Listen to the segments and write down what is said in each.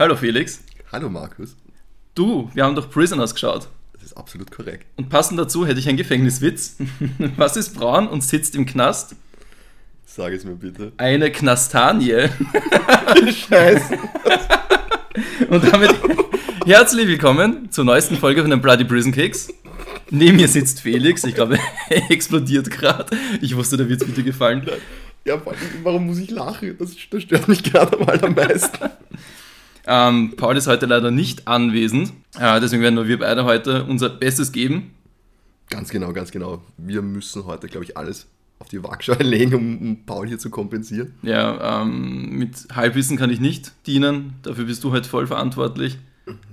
Hallo Felix. Hallo Markus. Du, wir haben doch Prisoners geschaut. Das ist absolut korrekt. Und passend dazu hätte ich einen Gefängniswitz. Was ist braun und sitzt im Knast? Sag es mir bitte. Eine Knastanie. Scheiße. Und damit herzlich willkommen zur neuesten Folge von den Bloody Prison Kicks. Neben mir sitzt Felix. Ich glaube, er explodiert gerade. Ich wusste, der wird es dir gefallen. Ja, warum muss ich lachen? Das, das stört mich gerade mal am meisten. Ähm, Paul ist heute leider nicht anwesend. Äh, deswegen werden nur wir beide heute unser Bestes geben. Ganz genau, ganz genau. Wir müssen heute, glaube ich, alles auf die Waagschale legen, um, um Paul hier zu kompensieren. Ja, ähm, mit Halbwissen kann ich nicht dienen. Dafür bist du heute voll verantwortlich.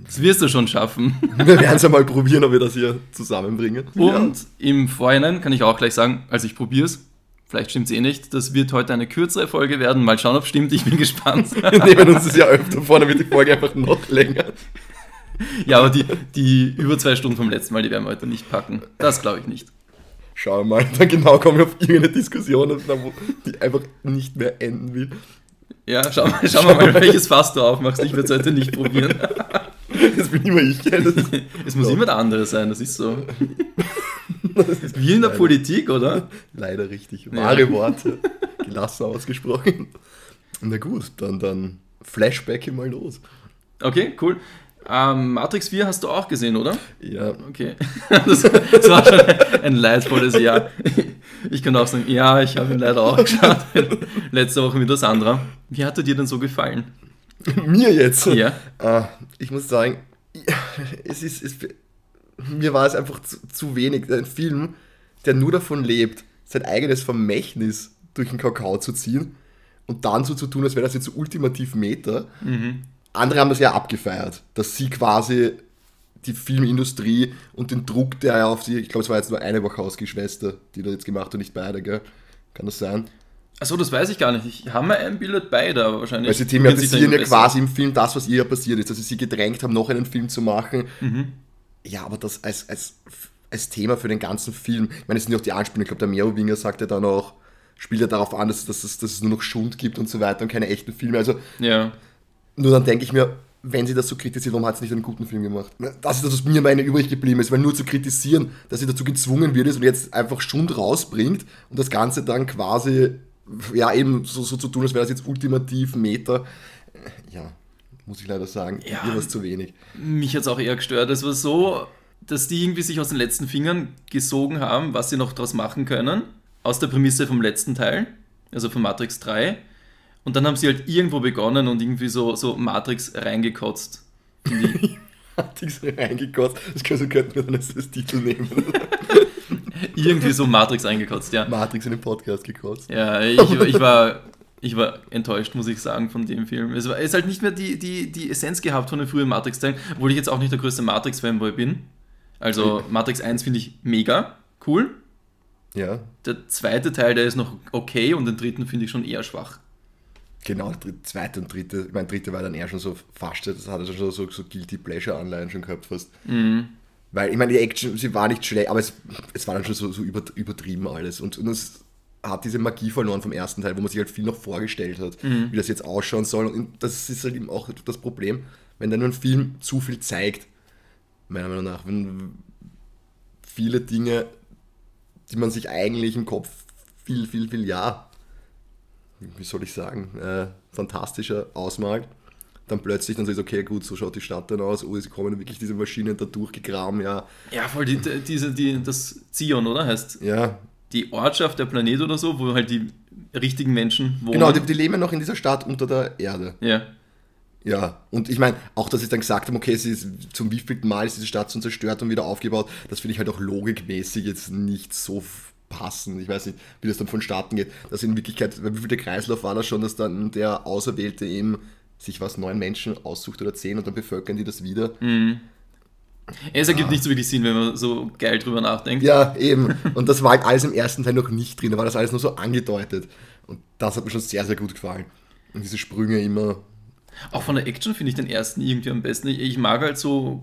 Das wirst du schon schaffen. Wir werden es einmal probieren, ob wir das hier zusammenbringen. Und im Vorhinein kann ich auch gleich sagen, also ich probiere es. Vielleicht stimmt es eh nicht. Das wird heute eine kürzere Folge werden. Mal schauen, ob es stimmt. Ich bin gespannt. Wir nehmen uns das ja öfter vor, dann wird die Folge einfach noch länger. ja, aber die, die über zwei Stunden vom letzten Mal, die werden wir heute nicht packen. Das glaube ich nicht. Schauen wir mal, dann genau kommen wir auf irgendeine Diskussion, die einfach nicht mehr enden will. Ja, schau, schau mal, mal, welches Fass du aufmachst. Ich werde es heute nicht probieren. Das bin immer ich. Das es muss immer der andere sein, das ist so. Ist Wie in der leider, Politik, oder? Leider richtig. Wahre ja. Worte. Gelassen ausgesprochen. Na gut, dann, dann Flashback mal los. Okay, cool. Ähm, Matrix 4 hast du auch gesehen, oder? Ja. Okay. Das, das war schon ein leidvolles Jahr. Ich kann auch sagen, ja, ich habe ihn leider auch geschaut. Letzte Woche mit der Sandra. Wie hat er dir denn so gefallen? Mir jetzt? Ja. Uh, ich muss sagen, es ist, es, mir war es einfach zu, zu, wenig. Ein Film, der nur davon lebt, sein eigenes Vermächtnis durch den Kakao zu ziehen und dann so zu tun, als wäre das jetzt so ultimativ Meta. Mhm. Andere haben das ja abgefeiert, dass sie quasi die Filmindustrie und den Druck, der ja auf sie, ich glaube, es war jetzt nur eine Wachowski-Schwester, die das jetzt gemacht hat und nicht beide, gell? Kann das sein? Achso, das weiß ich gar nicht. Ich habe mir ein Bild beide, aber wahrscheinlich. Weil sie thematisieren ja quasi im Film das, was ihr ja passiert ist, dass sie sie gedrängt haben, noch einen Film zu machen. Mhm. Ja, aber das als, als, als Thema für den ganzen Film. Ich meine, es sind ja auch die Anspielungen. Ich glaube, der Merowinger sagt ja dann auch, spielt ja darauf an, dass, dass, dass, es nur noch Schund gibt und so weiter und keine echten Filme. Also, ja. nur dann denke ich mir, wenn sie das so kritisiert, warum hat sie nicht einen guten Film gemacht? Das ist das, was mir meine übrig geblieben ist, weil nur zu kritisieren, dass sie dazu gezwungen wird und jetzt einfach Schund rausbringt und das Ganze dann quasi ja, eben so, so zu tun, als wäre das jetzt ultimativ Meta. Ja, muss ich leider sagen, ja, es zu wenig. Mich hat es auch eher gestört. Es war so, dass die irgendwie sich aus den letzten Fingern gesogen haben, was sie noch daraus machen können, aus der Prämisse vom letzten Teil, also von Matrix 3. Und dann haben sie halt irgendwo begonnen und irgendwie so, so Matrix reingekotzt. Matrix reingekotzt, das könnten wir dann als Titel nehmen. Irgendwie so Matrix eingekotzt, ja. Matrix in den Podcast gekotzt. Ja, ich, ich, war, ich war enttäuscht, muss ich sagen, von dem Film. Es ist halt nicht mehr die, die, die Essenz gehabt von den frühen Matrix-Teilen, obwohl ich jetzt auch nicht der größte Matrix-Fanboy bin. Also Matrix 1 finde ich mega cool. Ja. Der zweite Teil, der ist noch okay und den dritten finde ich schon eher schwach. Genau, der zweite und dritte, mein dritte war dann eher schon so fast, das hatte schon so, so Guilty Pleasure-Anleihen schon gehabt fast. Mhm. Weil, ich meine, die Action, sie war nicht schlecht, aber es, es war dann schon so, so übertrieben alles. Und, und es hat diese Magie verloren vom ersten Teil, wo man sich halt viel noch vorgestellt hat, mhm. wie das jetzt ausschauen soll. Und das ist halt eben auch das Problem, wenn dann ein Film zu viel zeigt, meiner Meinung nach, wenn viele Dinge, die man sich eigentlich im Kopf viel, viel, viel, ja, wie soll ich sagen, äh, fantastischer ausmalt, dann plötzlich dann so ist, okay, gut, so schaut die Stadt dann aus, oh, sie kommen wirklich diese Maschinen da durchgegraben, ja. Ja, voll, die, diese, die, das Zion, oder? Heißt ja. die Ortschaft, der Planet oder so, wo halt die richtigen Menschen wohnen. Genau, die, die leben noch in dieser Stadt unter der Erde. Ja. Ja, und ich meine, auch dass sie dann gesagt haben, okay, sie ist, zum wievielten Mal ist diese Stadt schon zerstört und wieder aufgebaut, das finde ich halt auch logikmäßig jetzt nicht so passen. Ich weiß nicht, wie das dann vonstatten geht. Dass in Wirklichkeit, wie viel der Kreislauf war das schon, dass dann der Auserwählte eben sich was neun Menschen aussucht oder zehn und dann bevölkern die das wieder. Mhm. Es ergibt ja. nicht so wirklich Sinn, wenn man so geil drüber nachdenkt. Ja, eben. Und das war halt alles im ersten Teil noch nicht drin, da war das alles nur so angedeutet. Und das hat mir schon sehr, sehr gut gefallen. Und diese Sprünge immer. Auch von der Action finde ich den ersten irgendwie am besten. Ich mag halt so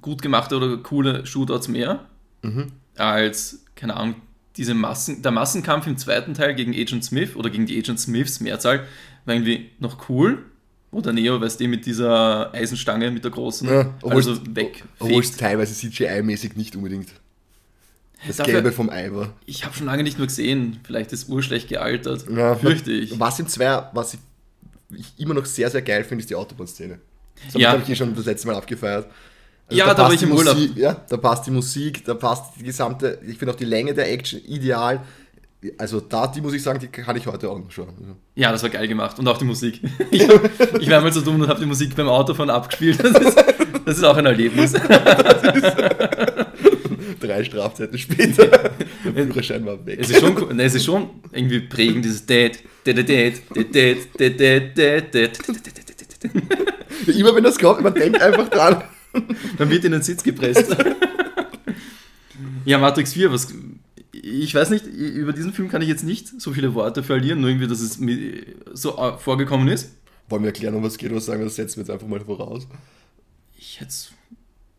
gut gemachte oder coole Shootouts mehr mhm. als, keine Ahnung, diese Massen, der Massenkampf im zweiten Teil gegen Agent Smith oder gegen die Agent Smiths Mehrzahl war irgendwie noch cool Oder Neo, weißt du, mit dieser Eisenstange, mit der großen, Ja, obwohl also es- weg. Obwohl es teilweise CGI-mäßig nicht unbedingt das Dafür- Gelbe vom Ei war. Ich habe schon lange nicht mehr gesehen. Vielleicht ist urschlecht gealtert. Ja, Fürchte ich. Was in zwei, was ich, ich immer noch sehr, sehr geil finde, ist die Autobahnszene. Das Ja. habe ich eh schon das letzte Mal abgefeiert. Ja, da war passt ich im Urlaub. Musik, Ja, da passt die Musik, da passt die gesamte, ich finde auch die Länge der Action ideal. Also da, die muss ich sagen, die kann ich heute auch noch schauen. Ja, das war geil gemacht. Und auch die Musik. Ich, ich war mal so dumm und habe die Musik beim Autofahren abgespielt. Das ist, das ist auch ein Erlebnis. Drei Strafzeiten später, der Führerschein war weg. Es ist schon, ne, es ist schon irgendwie prägend, dieses Dad, Dad, Dad, Dad, Dad, Dad, Dad, Dad, Dad. Immer wenn das kommt, man denkt einfach dran. Man wird in den Sitz gepresst. Ja, Matrix 4, was. Ich weiß nicht, über diesen Film kann ich jetzt nicht so viele Worte verlieren, nur irgendwie, dass es mir so äh, vorgekommen ist. Wollen wir erklären, um was es geht, oder sagen wir, das setzen wir jetzt einfach mal voraus. Ich hätte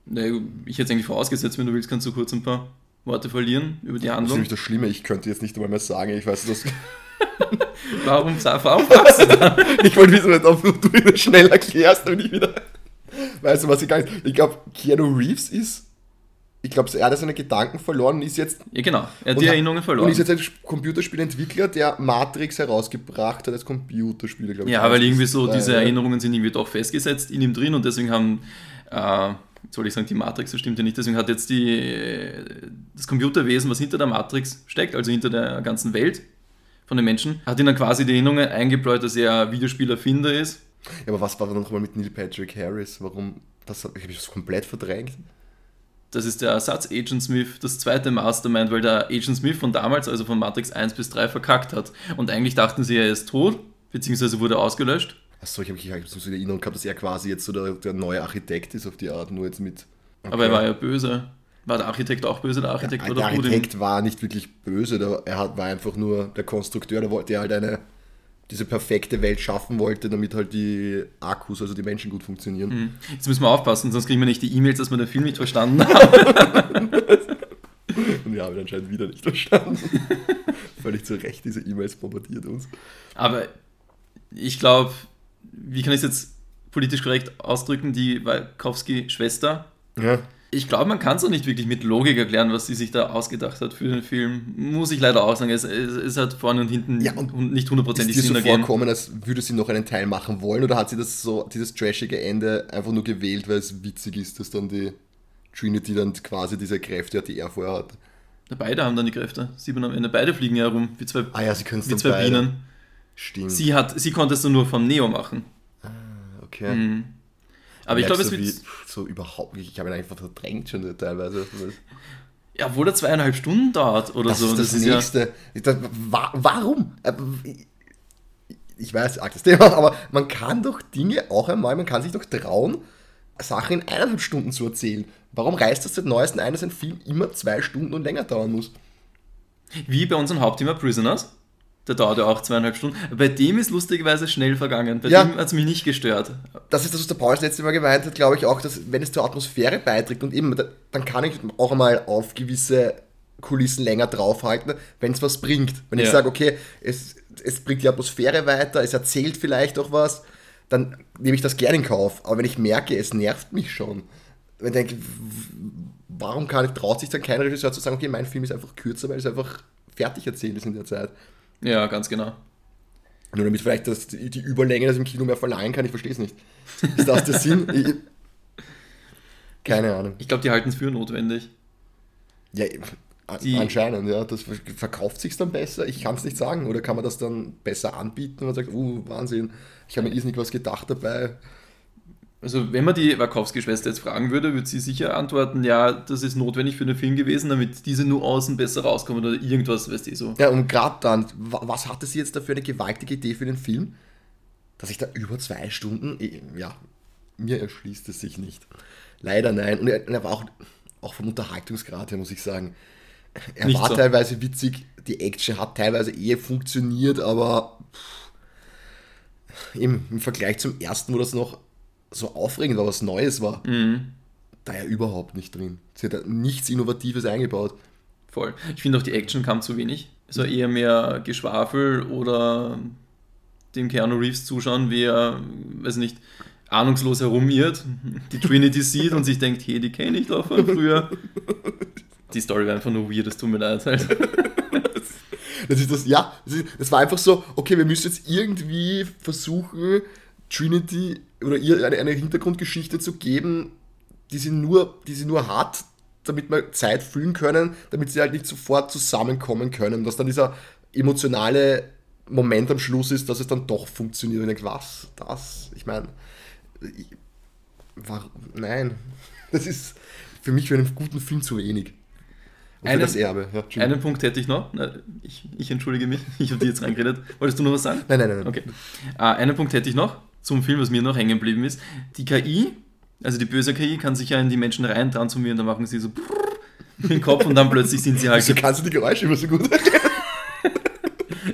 ne, ich hätte eigentlich vorausgesetzt, wenn du willst, kannst du kurz ein paar Worte verlieren über die Das ist Handlung. nämlich das Schlimme, ich könnte jetzt nicht einmal mehr sagen, ich weiß, dass Warum, warum fragst du da? Ich wollte wissen, ob du das schnell erklärst und ich wieder. Weißt du, was ich gar nicht. Ich glaube, Keanu Reeves ist. Ich glaube, er hat seine Gedanken verloren und ist jetzt. Ja, genau. Er hat und die Erinnerungen Und verloren. ist jetzt ein Computerspielentwickler, der Matrix herausgebracht hat als Computerspieler, glaube ich. Ja, weil irgendwie so Ja, diese ja. Erinnerungen sind irgendwie doch festgesetzt in ihm drin und deswegen haben, äh, soll ich sagen, die Matrix, stimmt ja nicht, deswegen hat jetzt die, äh, das Computerwesen, was hinter der Matrix steckt, also hinter der ganzen Welt von den Menschen, hat ihn dann quasi die Erinnerungen eingebläut, dass er Videospielerfinder ist. Ja, aber was war dann nochmal mit Neil Patrick Harris? Warum? Das habe ich das komplett verdrängt. Das ist der Ersatz Agent Smith, das zweite Mastermind, weil der Agent Smith von damals, also von Matrix 1 bis 3, verkackt hat. Und eigentlich dachten sie, er ist tot, beziehungsweise wurde ausgelöscht. Achso, ich habe hab so die Erinnerung gehabt, dass er quasi jetzt so der, der neue Architekt ist auf die Art, nur jetzt mit. Aber er war ja böse. War der Architekt auch böse? Der Architekt Der, war der Architekt war nicht wirklich böse, der, er war einfach nur der Konstrukteur, der wollte halt eine, diese perfekte Welt schaffen wollte, damit halt die Akkus, also die Menschen gut funktionieren. Hm. Jetzt müssen wir aufpassen, sonst kriegen wir nicht die E-Mails, dass wir den Film nicht verstanden haben. Und wir haben ihn anscheinend wieder nicht verstanden. Völlig zu Recht, diese E-Mails bombardiert uns. Aber ich glaube, wie kann ich es jetzt politisch korrekt ausdrücken, die Wachowski-Schwester, Ja. Ich glaube, man kann es auch nicht wirklich mit Logik erklären, was sie sich da ausgedacht hat für den Film. Muss ich leider auch sagen. Es, es, es hat vorne und hinten Ja, und nicht hundertprozentig so Sinn ergeben. vorkommen, als würde sie noch einen Teil machen wollen oder hat sie das so, dieses trashige Ende einfach nur gewählt, weil es witzig ist, dass dann die Trinity dann quasi diese Kräfte hat, die er vorher hatte? Beide haben dann die Kräfte. Sieht man am Ende. Beide fliegen ja herum, wie zwei, Ah ja, sie wie zwei beide. Bienen. Stimmt. Sie, hat, sie konnte es nur vom Neo machen. okay. Mhm. Aber ich glaube, es wird. so überhaupt nicht. Ich habe ihn einfach verdrängt schon teilweise. Ja, obwohl er zweieinhalb Stunden dauert oder Das so. ist das, ja- nächste. Das, wa warum? Äh, Ich weiß, arg das Thema, aber man kann doch Dinge auch einmal, man kann sich doch trauen, Sachen in eineinhalb Stunden zu erzählen. Warum reißt das seit neuestem ein, dass ein Film immer zwei Stunden und länger dauern muss? Wie bei unserem Hauptthema Prisoners. Der dauert ja auch zweieinhalb Stunden. Bei dem ist lustigerweise schnell vergangen. Bei Ja. dem hat es mich nicht gestört. Das ist das, was der Paul das letzte Mal gemeint hat, glaube ich auch, dass wenn es zur Atmosphäre beiträgt und eben, da- dann kann ich auch einmal auf gewisse Kulissen länger draufhalten, wenn es was bringt. Wenn ich Ja. sage, okay, es, es bringt die Atmosphäre weiter, es erzählt vielleicht auch was, dann nehme ich das gerne in Kauf. Aber wenn ich merke, es nervt mich schon, wenn ich denke, warum kann ich, traut sich dann kein Regisseur zu sagen, okay, mein Film ist einfach kürzer, weil es einfach fertig erzählt ist in der Zeit. Ja, ganz genau. Nur damit vielleicht das, die, Überlänge das im Kino mehr verleihen kann, ich verstehe es nicht. Ist das der Sinn? Ich, keine Ahnung. Ich glaube, die halten es für notwendig. Ja, an- Die- anscheinend, ja. Das verkauft sich dann besser? Ich kann es nicht sagen. Oder kann man das dann besser anbieten und sagt, uh, Wahnsinn, ich habe mir irrsinnig was gedacht dabei. Also, wenn man die Wachowski-Schwester jetzt fragen würde, würde sie sicher antworten: Ja, das ist notwendig für den Film gewesen, damit diese Nuancen besser rauskommen oder irgendwas, weißt du, so. Ja, und gerade dann, wa- was hatte sie jetzt da für eine gewaltige Idee für den Film? Dass ich da über zwei Stunden, ja, mir erschließt es sich nicht. Leider nein. Und er, er war auch, auch vom Unterhaltungsgrad her, muss ich sagen, er Nicht war so. teilweise witzig, die Action hat teilweise eh funktioniert, aber pff, im, im Vergleich zum ersten, wo das noch so aufregend war, was Neues war, Mhm. da ja überhaupt nicht drin. Sie hat da nichts Innovatives eingebaut. Voll. Ich finde auch, die Action kam zu wenig. Es war eher mehr Geschwafel oder dem Keanu Reeves zuschauen, wie er, weiß nicht, ahnungslos herumirrt, die Trinity sieht und sich denkt, hey, die kenne ich doch von früher. Die Story war einfach nur weird, es tut mir leid halt. Das ist das, ja, das, ist, das war einfach so, okay, wir müssen jetzt irgendwie versuchen, Trinity oder ihr eine, eine Hintergrundgeschichte zu geben, die sie, nur, die sie nur hat, damit wir Zeit füllen können, damit sie halt nicht sofort zusammenkommen können. Dass dann dieser emotionale Moment am Schluss ist, dass es dann doch funktioniert. Und ich denke, was? Das? Ich meine, nein, das ist für mich für einen guten Film zu wenig. Und einen, das Erbe. Ja, einen Punkt hätte ich noch. Ich, ich entschuldige mich, ich habe dir jetzt reingeredet. Wolltest du noch was sagen? Nein, nein, nein. Okay. Uh, einen Punkt hätte ich noch zum Film, was mir noch hängen geblieben ist. Die KI, also die böse KI, kann sich ja in die Menschen rein transformieren, dann machen sie so den Kopf und dann plötzlich sind sie halt. Wieso kannst du die Geräusche immer so gut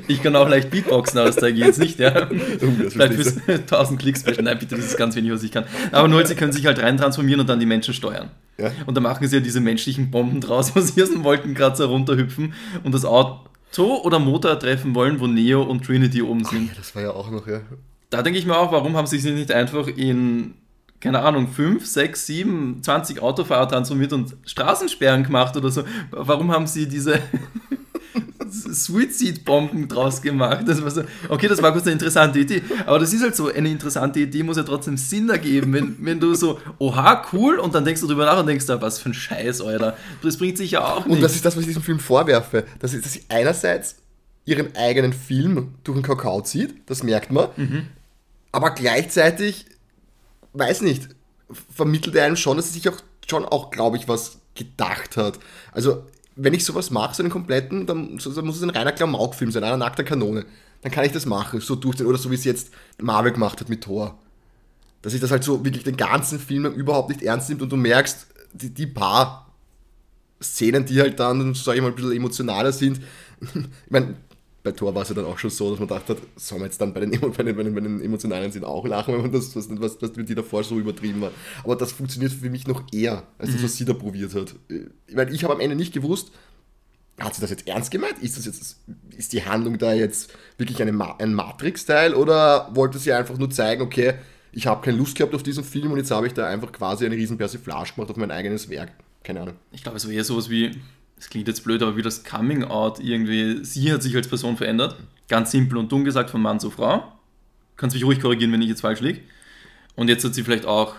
Ich kann auch leicht Beatboxen, aber das zeige ich jetzt nicht, ja. Oh, Vielleicht fürs 1000 Klicks special. Nein, bitte, das ist ganz wenig, was ich kann. Aber nur, sie können sich halt rein transformieren und dann die Menschen steuern. Ja. Und da machen sie ja diese menschlichen Bomben draus, wo sie aus dem Wolkenkratzer runterhüpfen und das Auto oder Motor treffen wollen, wo Neo und Trinity oben sind. Ach, ja, das war ja auch noch, ja. Da denke ich mir auch, warum haben sie sich nicht einfach in keine Ahnung, 5, 6, 7, 20 Autofahrer transformiert und Straßensperren gemacht oder so. Warum haben sie diese Suizidbomben draus gemacht? Das war so, okay, das war kurz eine interessante Idee, aber das ist halt so, eine interessante Idee muss ja trotzdem Sinn ergeben, wenn, wenn du so, oha, cool, und dann denkst du drüber nach und denkst, da, was für ein Scheiß, Alter. Das bringt sich ja auch nicht. Und das ist das, was ich diesem Film vorwerfe, dass, dass sie einerseits ihren eigenen Film durch den Kakao zieht, das merkt man, mhm. Aber gleichzeitig weiß nicht, vermittelt er einem schon, dass er sich auch schon auch, glaube ich, was gedacht hat. Also, wenn ich sowas mache, so einen kompletten, dann, dann muss es ein reiner Klamauk-Film sein, einer nackter Kanone. Dann kann ich das machen, so durchziehen. Oder so wie es jetzt Marvel gemacht hat mit Thor. Dass sich das halt so wirklich den ganzen Film überhaupt nicht ernst nimmt und du merkst, die, die paar Szenen, die halt dann, sag ich mal, ein bisschen emotionaler sind. ich meine, bei Thor war es ja dann auch schon so, dass man dachte, soll man jetzt dann bei den, bei den, bei den, bei den emotionalen Szenen auch lachen, wenn man das, was, was, was die davor so übertrieben war. Aber das funktioniert für mich noch eher, als mhm. das, was sie da probiert hat. Meine, ich habe am Ende nicht gewusst, hat sie das jetzt ernst gemeint? Ist das jetzt, ist die Handlung da jetzt wirklich eine Ma ein Matrix-Teil oder wollte sie einfach nur zeigen, okay, ich habe keine Lust gehabt auf diesen Film und jetzt habe ich da einfach quasi eine riesen Persiflage gemacht auf mein eigenes Werk? Keine Ahnung. Ich glaube, es war eher sowas wie, das klingt jetzt blöd, aber wie das Coming Out irgendwie, sie hat sich als Person verändert. Ganz simpel und dumm gesagt, von Mann zu Frau. Kannst mich ruhig korrigieren, wenn ich jetzt falsch liege. Und jetzt hat sie vielleicht auch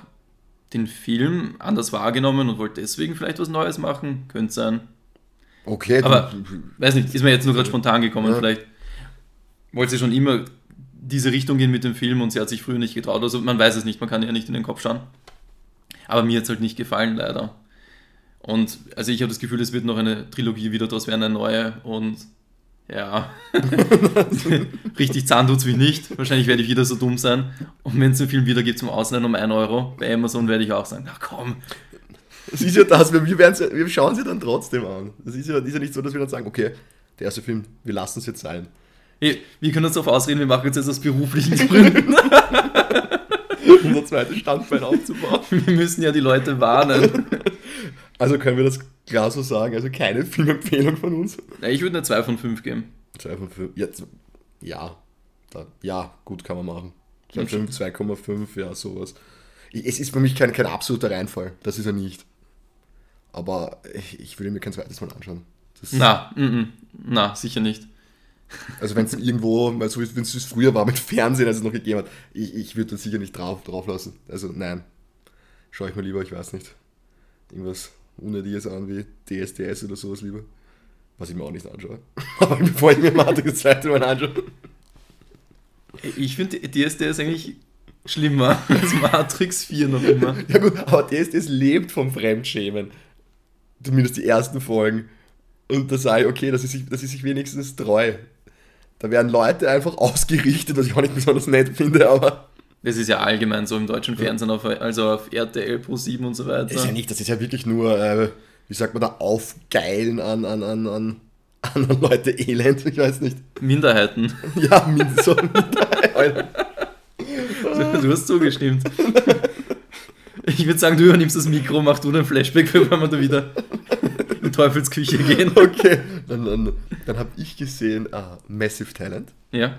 den Film anders wahrgenommen und wollte deswegen vielleicht was Neues machen. Könnte sein. Okay. Aber, weiß nicht, ist mir jetzt nur gerade spontan gekommen. Ja. Vielleicht wollte sie schon immer diese Richtung gehen mit dem Film und sie hat sich früher nicht getraut. Also man weiß es nicht, man kann ihr nicht in den Kopf schauen. Aber mir hat es halt nicht gefallen, leider. Und also ich habe das Gefühl, es wird noch eine Trilogie wieder draus werden, eine neue. Und ja, richtig zahn tut es mich nicht. Wahrscheinlich werde ich wieder so dumm sein. Und wenn es den Film wieder gibt zum Ausleihen um 1 Euro, bei Amazon werde ich auch sagen, na komm. Das ist ja das, wir, wir schauen sie dann trotzdem an. Das ist ja, ist ja nicht so, dass wir dann sagen, okay, der erste Film, wir lassen es jetzt sein. Hey, wir können uns darauf ausreden, wir machen jetzt aus beruflichen Gründen. Unser zweites Standbein aufzubauen. Wir müssen ja die Leute warnen. Also können wir das klar so sagen, also keine Filmempfehlung von uns. Ich würde eine 2 von 5 geben. 2 von 5, ja, ja, ja gut kann man machen. 2,5, ja, sowas. Es ist für mich kein, kein absoluter Reinfall, das ist er nicht. Aber ich, ich würde mir kein zweites Mal anschauen. Das na, mm, mm, na, sicher nicht. Also wenn es irgendwo, so wie es früher war mit Fernsehen, als es noch gegeben hat, ich, ich würde das sicher nicht drauf, drauf lassen. Also nein, schaue ich mal lieber, ich weiß nicht. Irgendwas unnötiges an wie DSDS oder sowas lieber. Was ich mir auch nicht anschaue. Aber bevor ich mir Matrix zweite Mal anschaue. Ich finde DSDS eigentlich schlimmer als Matrix 4 noch immer. Ja gut, aber DSDS lebt vom Fremdschämen. Zumindest die ersten Folgen. Und da sage ich, okay, das ist, das ist sich wenigstens treu. Da werden Leute einfach ausgerichtet, was ich auch nicht besonders nett finde, aber das ist ja allgemein so im deutschen Fernsehen, auf, also auf RTL Pro 7 und so weiter. Das ist ja nicht, das ist ja wirklich nur, äh, wie sagt man da, Aufgeilen an, an, an, an anderen Leute Elend, ich weiß nicht. Minderheiten. Ja, min so Minderheiten. du hast zugestimmt. Ich würde sagen, du übernimmst das Mikro, mach du den Flashback, wenn wir da wieder in Teufelsküche gehen. Okay, dann, dann, dann habe ich gesehen uh, Massive Talent. Ja.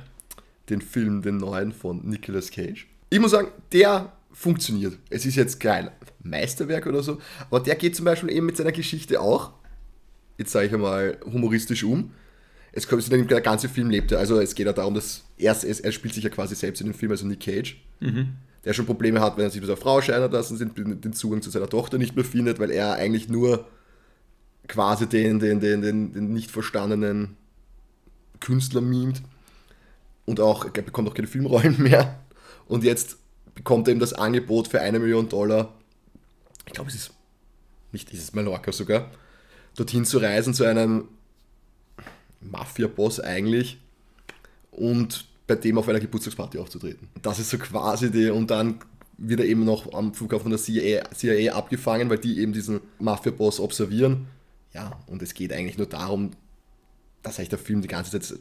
den Film, den neuen von Nicolas Cage. Ich muss sagen, der funktioniert. Es ist jetzt kein Meisterwerk oder so, aber der geht zum Beispiel eben mit seiner Geschichte auch, jetzt sage ich einmal, humoristisch um. Es kommt, der ganze Film lebt ja, also es geht ja darum, dass er, er spielt sich ja quasi selbst in dem Film, also Nick Cage, mhm. der schon Probleme hat, wenn er sich mit seiner Frau scheiden lassen, den Zugang zu seiner Tochter nicht mehr findet, weil er eigentlich nur quasi den, den, den, den, den nicht verstandenen Künstler mimt und auch, er bekommt auch keine Filmrollen mehr. Und jetzt bekommt er eben das Angebot für eine Million Dollar, ich glaube, es ist nicht dieses Mallorca sogar, dorthin zu reisen zu einem Mafia-Boss eigentlich und bei dem auf einer Geburtstagsparty aufzutreten. Das ist so quasi die, und dann wird er eben noch am Flughafen der CIA, CIA abgefangen, weil die eben diesen Mafia-Boss observieren. Ja, und es geht eigentlich nur darum, dass eigentlich der Film die ganze Zeit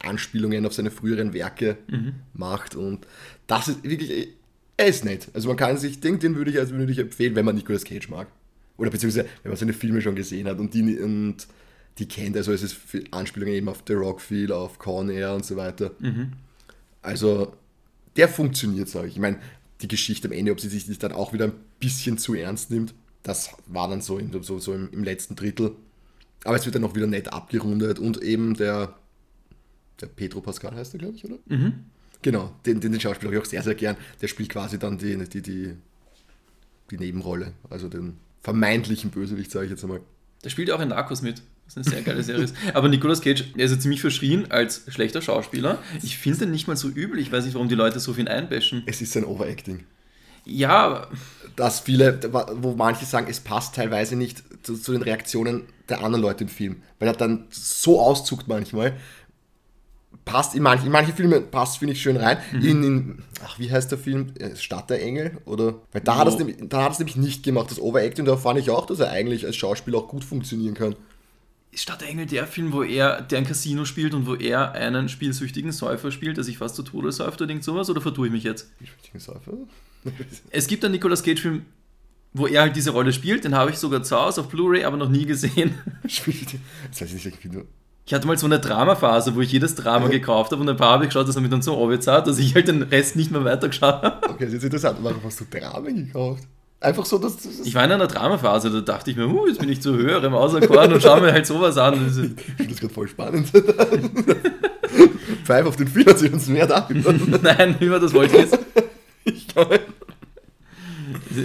Anspielungen auf seine früheren Werke mhm. macht und das ist wirklich, er ist nett. Also man kann sich, denkt, den würde ich, also würde ich empfehlen, wenn man Nicolas Cage mag. Oder beziehungsweise, wenn man seine Filme schon gesehen hat und die, und die kennt. Also es ist Anspielungen eben auf The Rock viel, auf Con Air und so weiter. Mhm. Also der funktioniert, sage ich. Ich meine, die Geschichte am Ende, ob sie sich dann auch wieder ein bisschen zu ernst nimmt, das war dann so, in, so, so im, im letzten Drittel. Aber es wird dann auch wieder nett abgerundet und eben der, der Pedro Pascal heißt er, glaube ich, oder? Mhm. Genau, den, den, den Schauspieler habe ich auch sehr, sehr gern. Der spielt quasi dann die, die, die, die Nebenrolle, also den vermeintlichen Bösewicht, sage ich jetzt einmal. Der spielt auch in Narcos mit. Das ist eine sehr geile Serie. Aber Nicolas Cage, er ist ja ziemlich verschrien als schlechter Schauspieler. Ich finde den nicht mal so übel. Ich weiß nicht, warum die Leute so viel einbashen. Es ist ein Overacting. Ja. Dass viele, wo manche sagen, es passt teilweise nicht zu, zu den Reaktionen der anderen Leute im Film. Weil er dann so auszuckt manchmal, passt in manche, in manche Filme passt, finde ich, schön rein. Mhm. In, in, ach, wie heißt der Film? Äh, Stadt der Engel? Oder? Weil da, oh. hat es nämlich, da hat es nämlich nicht gemacht, das Overacting. Da fand ich auch, dass er eigentlich als Schauspieler auch gut funktionieren kann. Ist Stadt der Engel der Film, wo er, der ein Casino spielt und wo er einen spielsüchtigen Säufer spielt, der sich fast zu Tode säuft oder irgend sowas? Oder vertue ich mich jetzt? Spielsüchtigen Säufer? es gibt einen Nicolas Cage-Film, wo er halt diese Rolle spielt. Den habe ich sogar zu Hause auf Blu-ray, aber noch nie gesehen. das heißt nicht irgendwie nur ich hatte mal so eine Dramaphase, wo ich jedes Drama gekauft habe und ein paar habe ich geschaut, das hat mich dann so hat, dass ich halt den Rest nicht mehr weitergeschaut habe. Okay, das ist interessant. Warum hast du Dramen gekauft? Einfach so, dass. Das ich war in einer Dramaphase, da dachte ich mir, uh, jetzt bin ich zu höherem Auserkoren und schaue mir halt sowas an. Ich finde das gerade voll spannend. Pfeif auf den Finger, sie uns mehr darüber. Nein, über das wollte ich jetzt. Ich glaube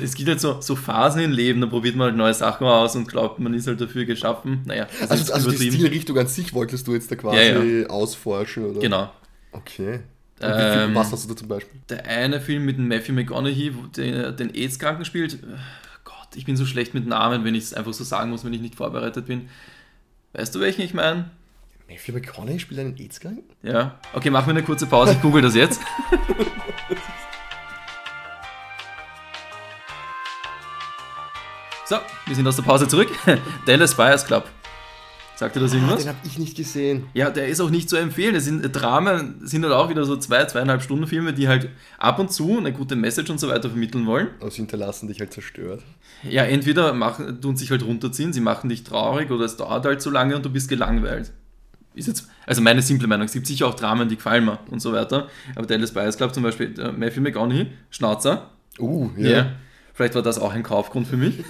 es gibt halt so, so Phasen im Leben, da probiert man halt neue Sachen aus und glaubt, man ist halt dafür geschaffen. Naja, also, also die Stilrichtung an sich wolltest du jetzt da quasi ja, ja. ausforschen, oder? Genau. Okay. Ähm, was hast du da zum Beispiel? Der eine Film mit Matthew McConaughey, der den AIDS-Kranken spielt. Gott, ich bin so schlecht mit Namen, wenn ich es einfach so sagen muss, wenn ich nicht vorbereitet bin. Weißt du, welchen ich meine? Matthew McConaughey spielt einen AIDS-Kranken? Ja. Okay, machen wir eine kurze Pause, ich google das jetzt. So, wir sind aus der Pause zurück. Dallas Buyers Club. Sagt dir das ah, irgendwas? Ah, den habe ich nicht gesehen. Ja, der ist auch nicht zu empfehlen. Das sind Dramen, sind halt auch wieder so zwei, zweieinhalb Stunden Filme, die halt ab und zu eine gute Message und so weiter vermitteln wollen. Aber sie hinterlassen dich halt zerstört. Ja, entweder machen, tun sich halt runterziehen, sie machen dich traurig oder es dauert halt zu lange und du bist gelangweilt. Ist jetzt, also meine simple Meinung, es gibt sicher auch Dramen, die gefallen mir und so weiter. Aber Dallas Buyers Club zum Beispiel, äh, Matthew McConaughey, Schnauzer. Uh, ja. Yeah. Vielleicht war das auch ein Kaufgrund für mich.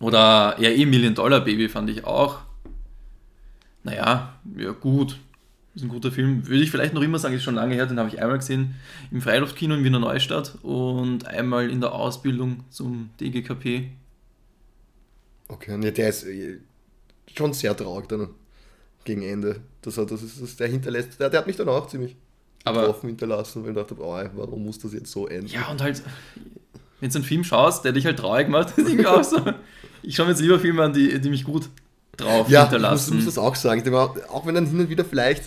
Oder ja, eh Million Dollar Baby fand ich auch. Naja, ja gut. Ist ein guter Film. Würde ich vielleicht noch immer sagen, ist schon lange her, den habe ich einmal gesehen im Freiluftkino in Wiener Neustadt und einmal in der Ausbildung zum DGKP. Okay, ja, der ist äh, schon sehr traurig dann gegen Ende. Das, das ist, das, der hinterlässt, der, der hat mich dann auch ziemlich aber, offen hinterlassen, weil ich dachte, oh, warum muss das jetzt so enden? Ja, und halt, wenn du einen Film schaust, der dich halt traurig macht, ich auch so. Ich schaue mir jetzt lieber Filme an, die, die mich gut drauf ja, hinterlassen. Ja, ich muss, das auch sagen. Auch wenn dann hin und wieder vielleicht,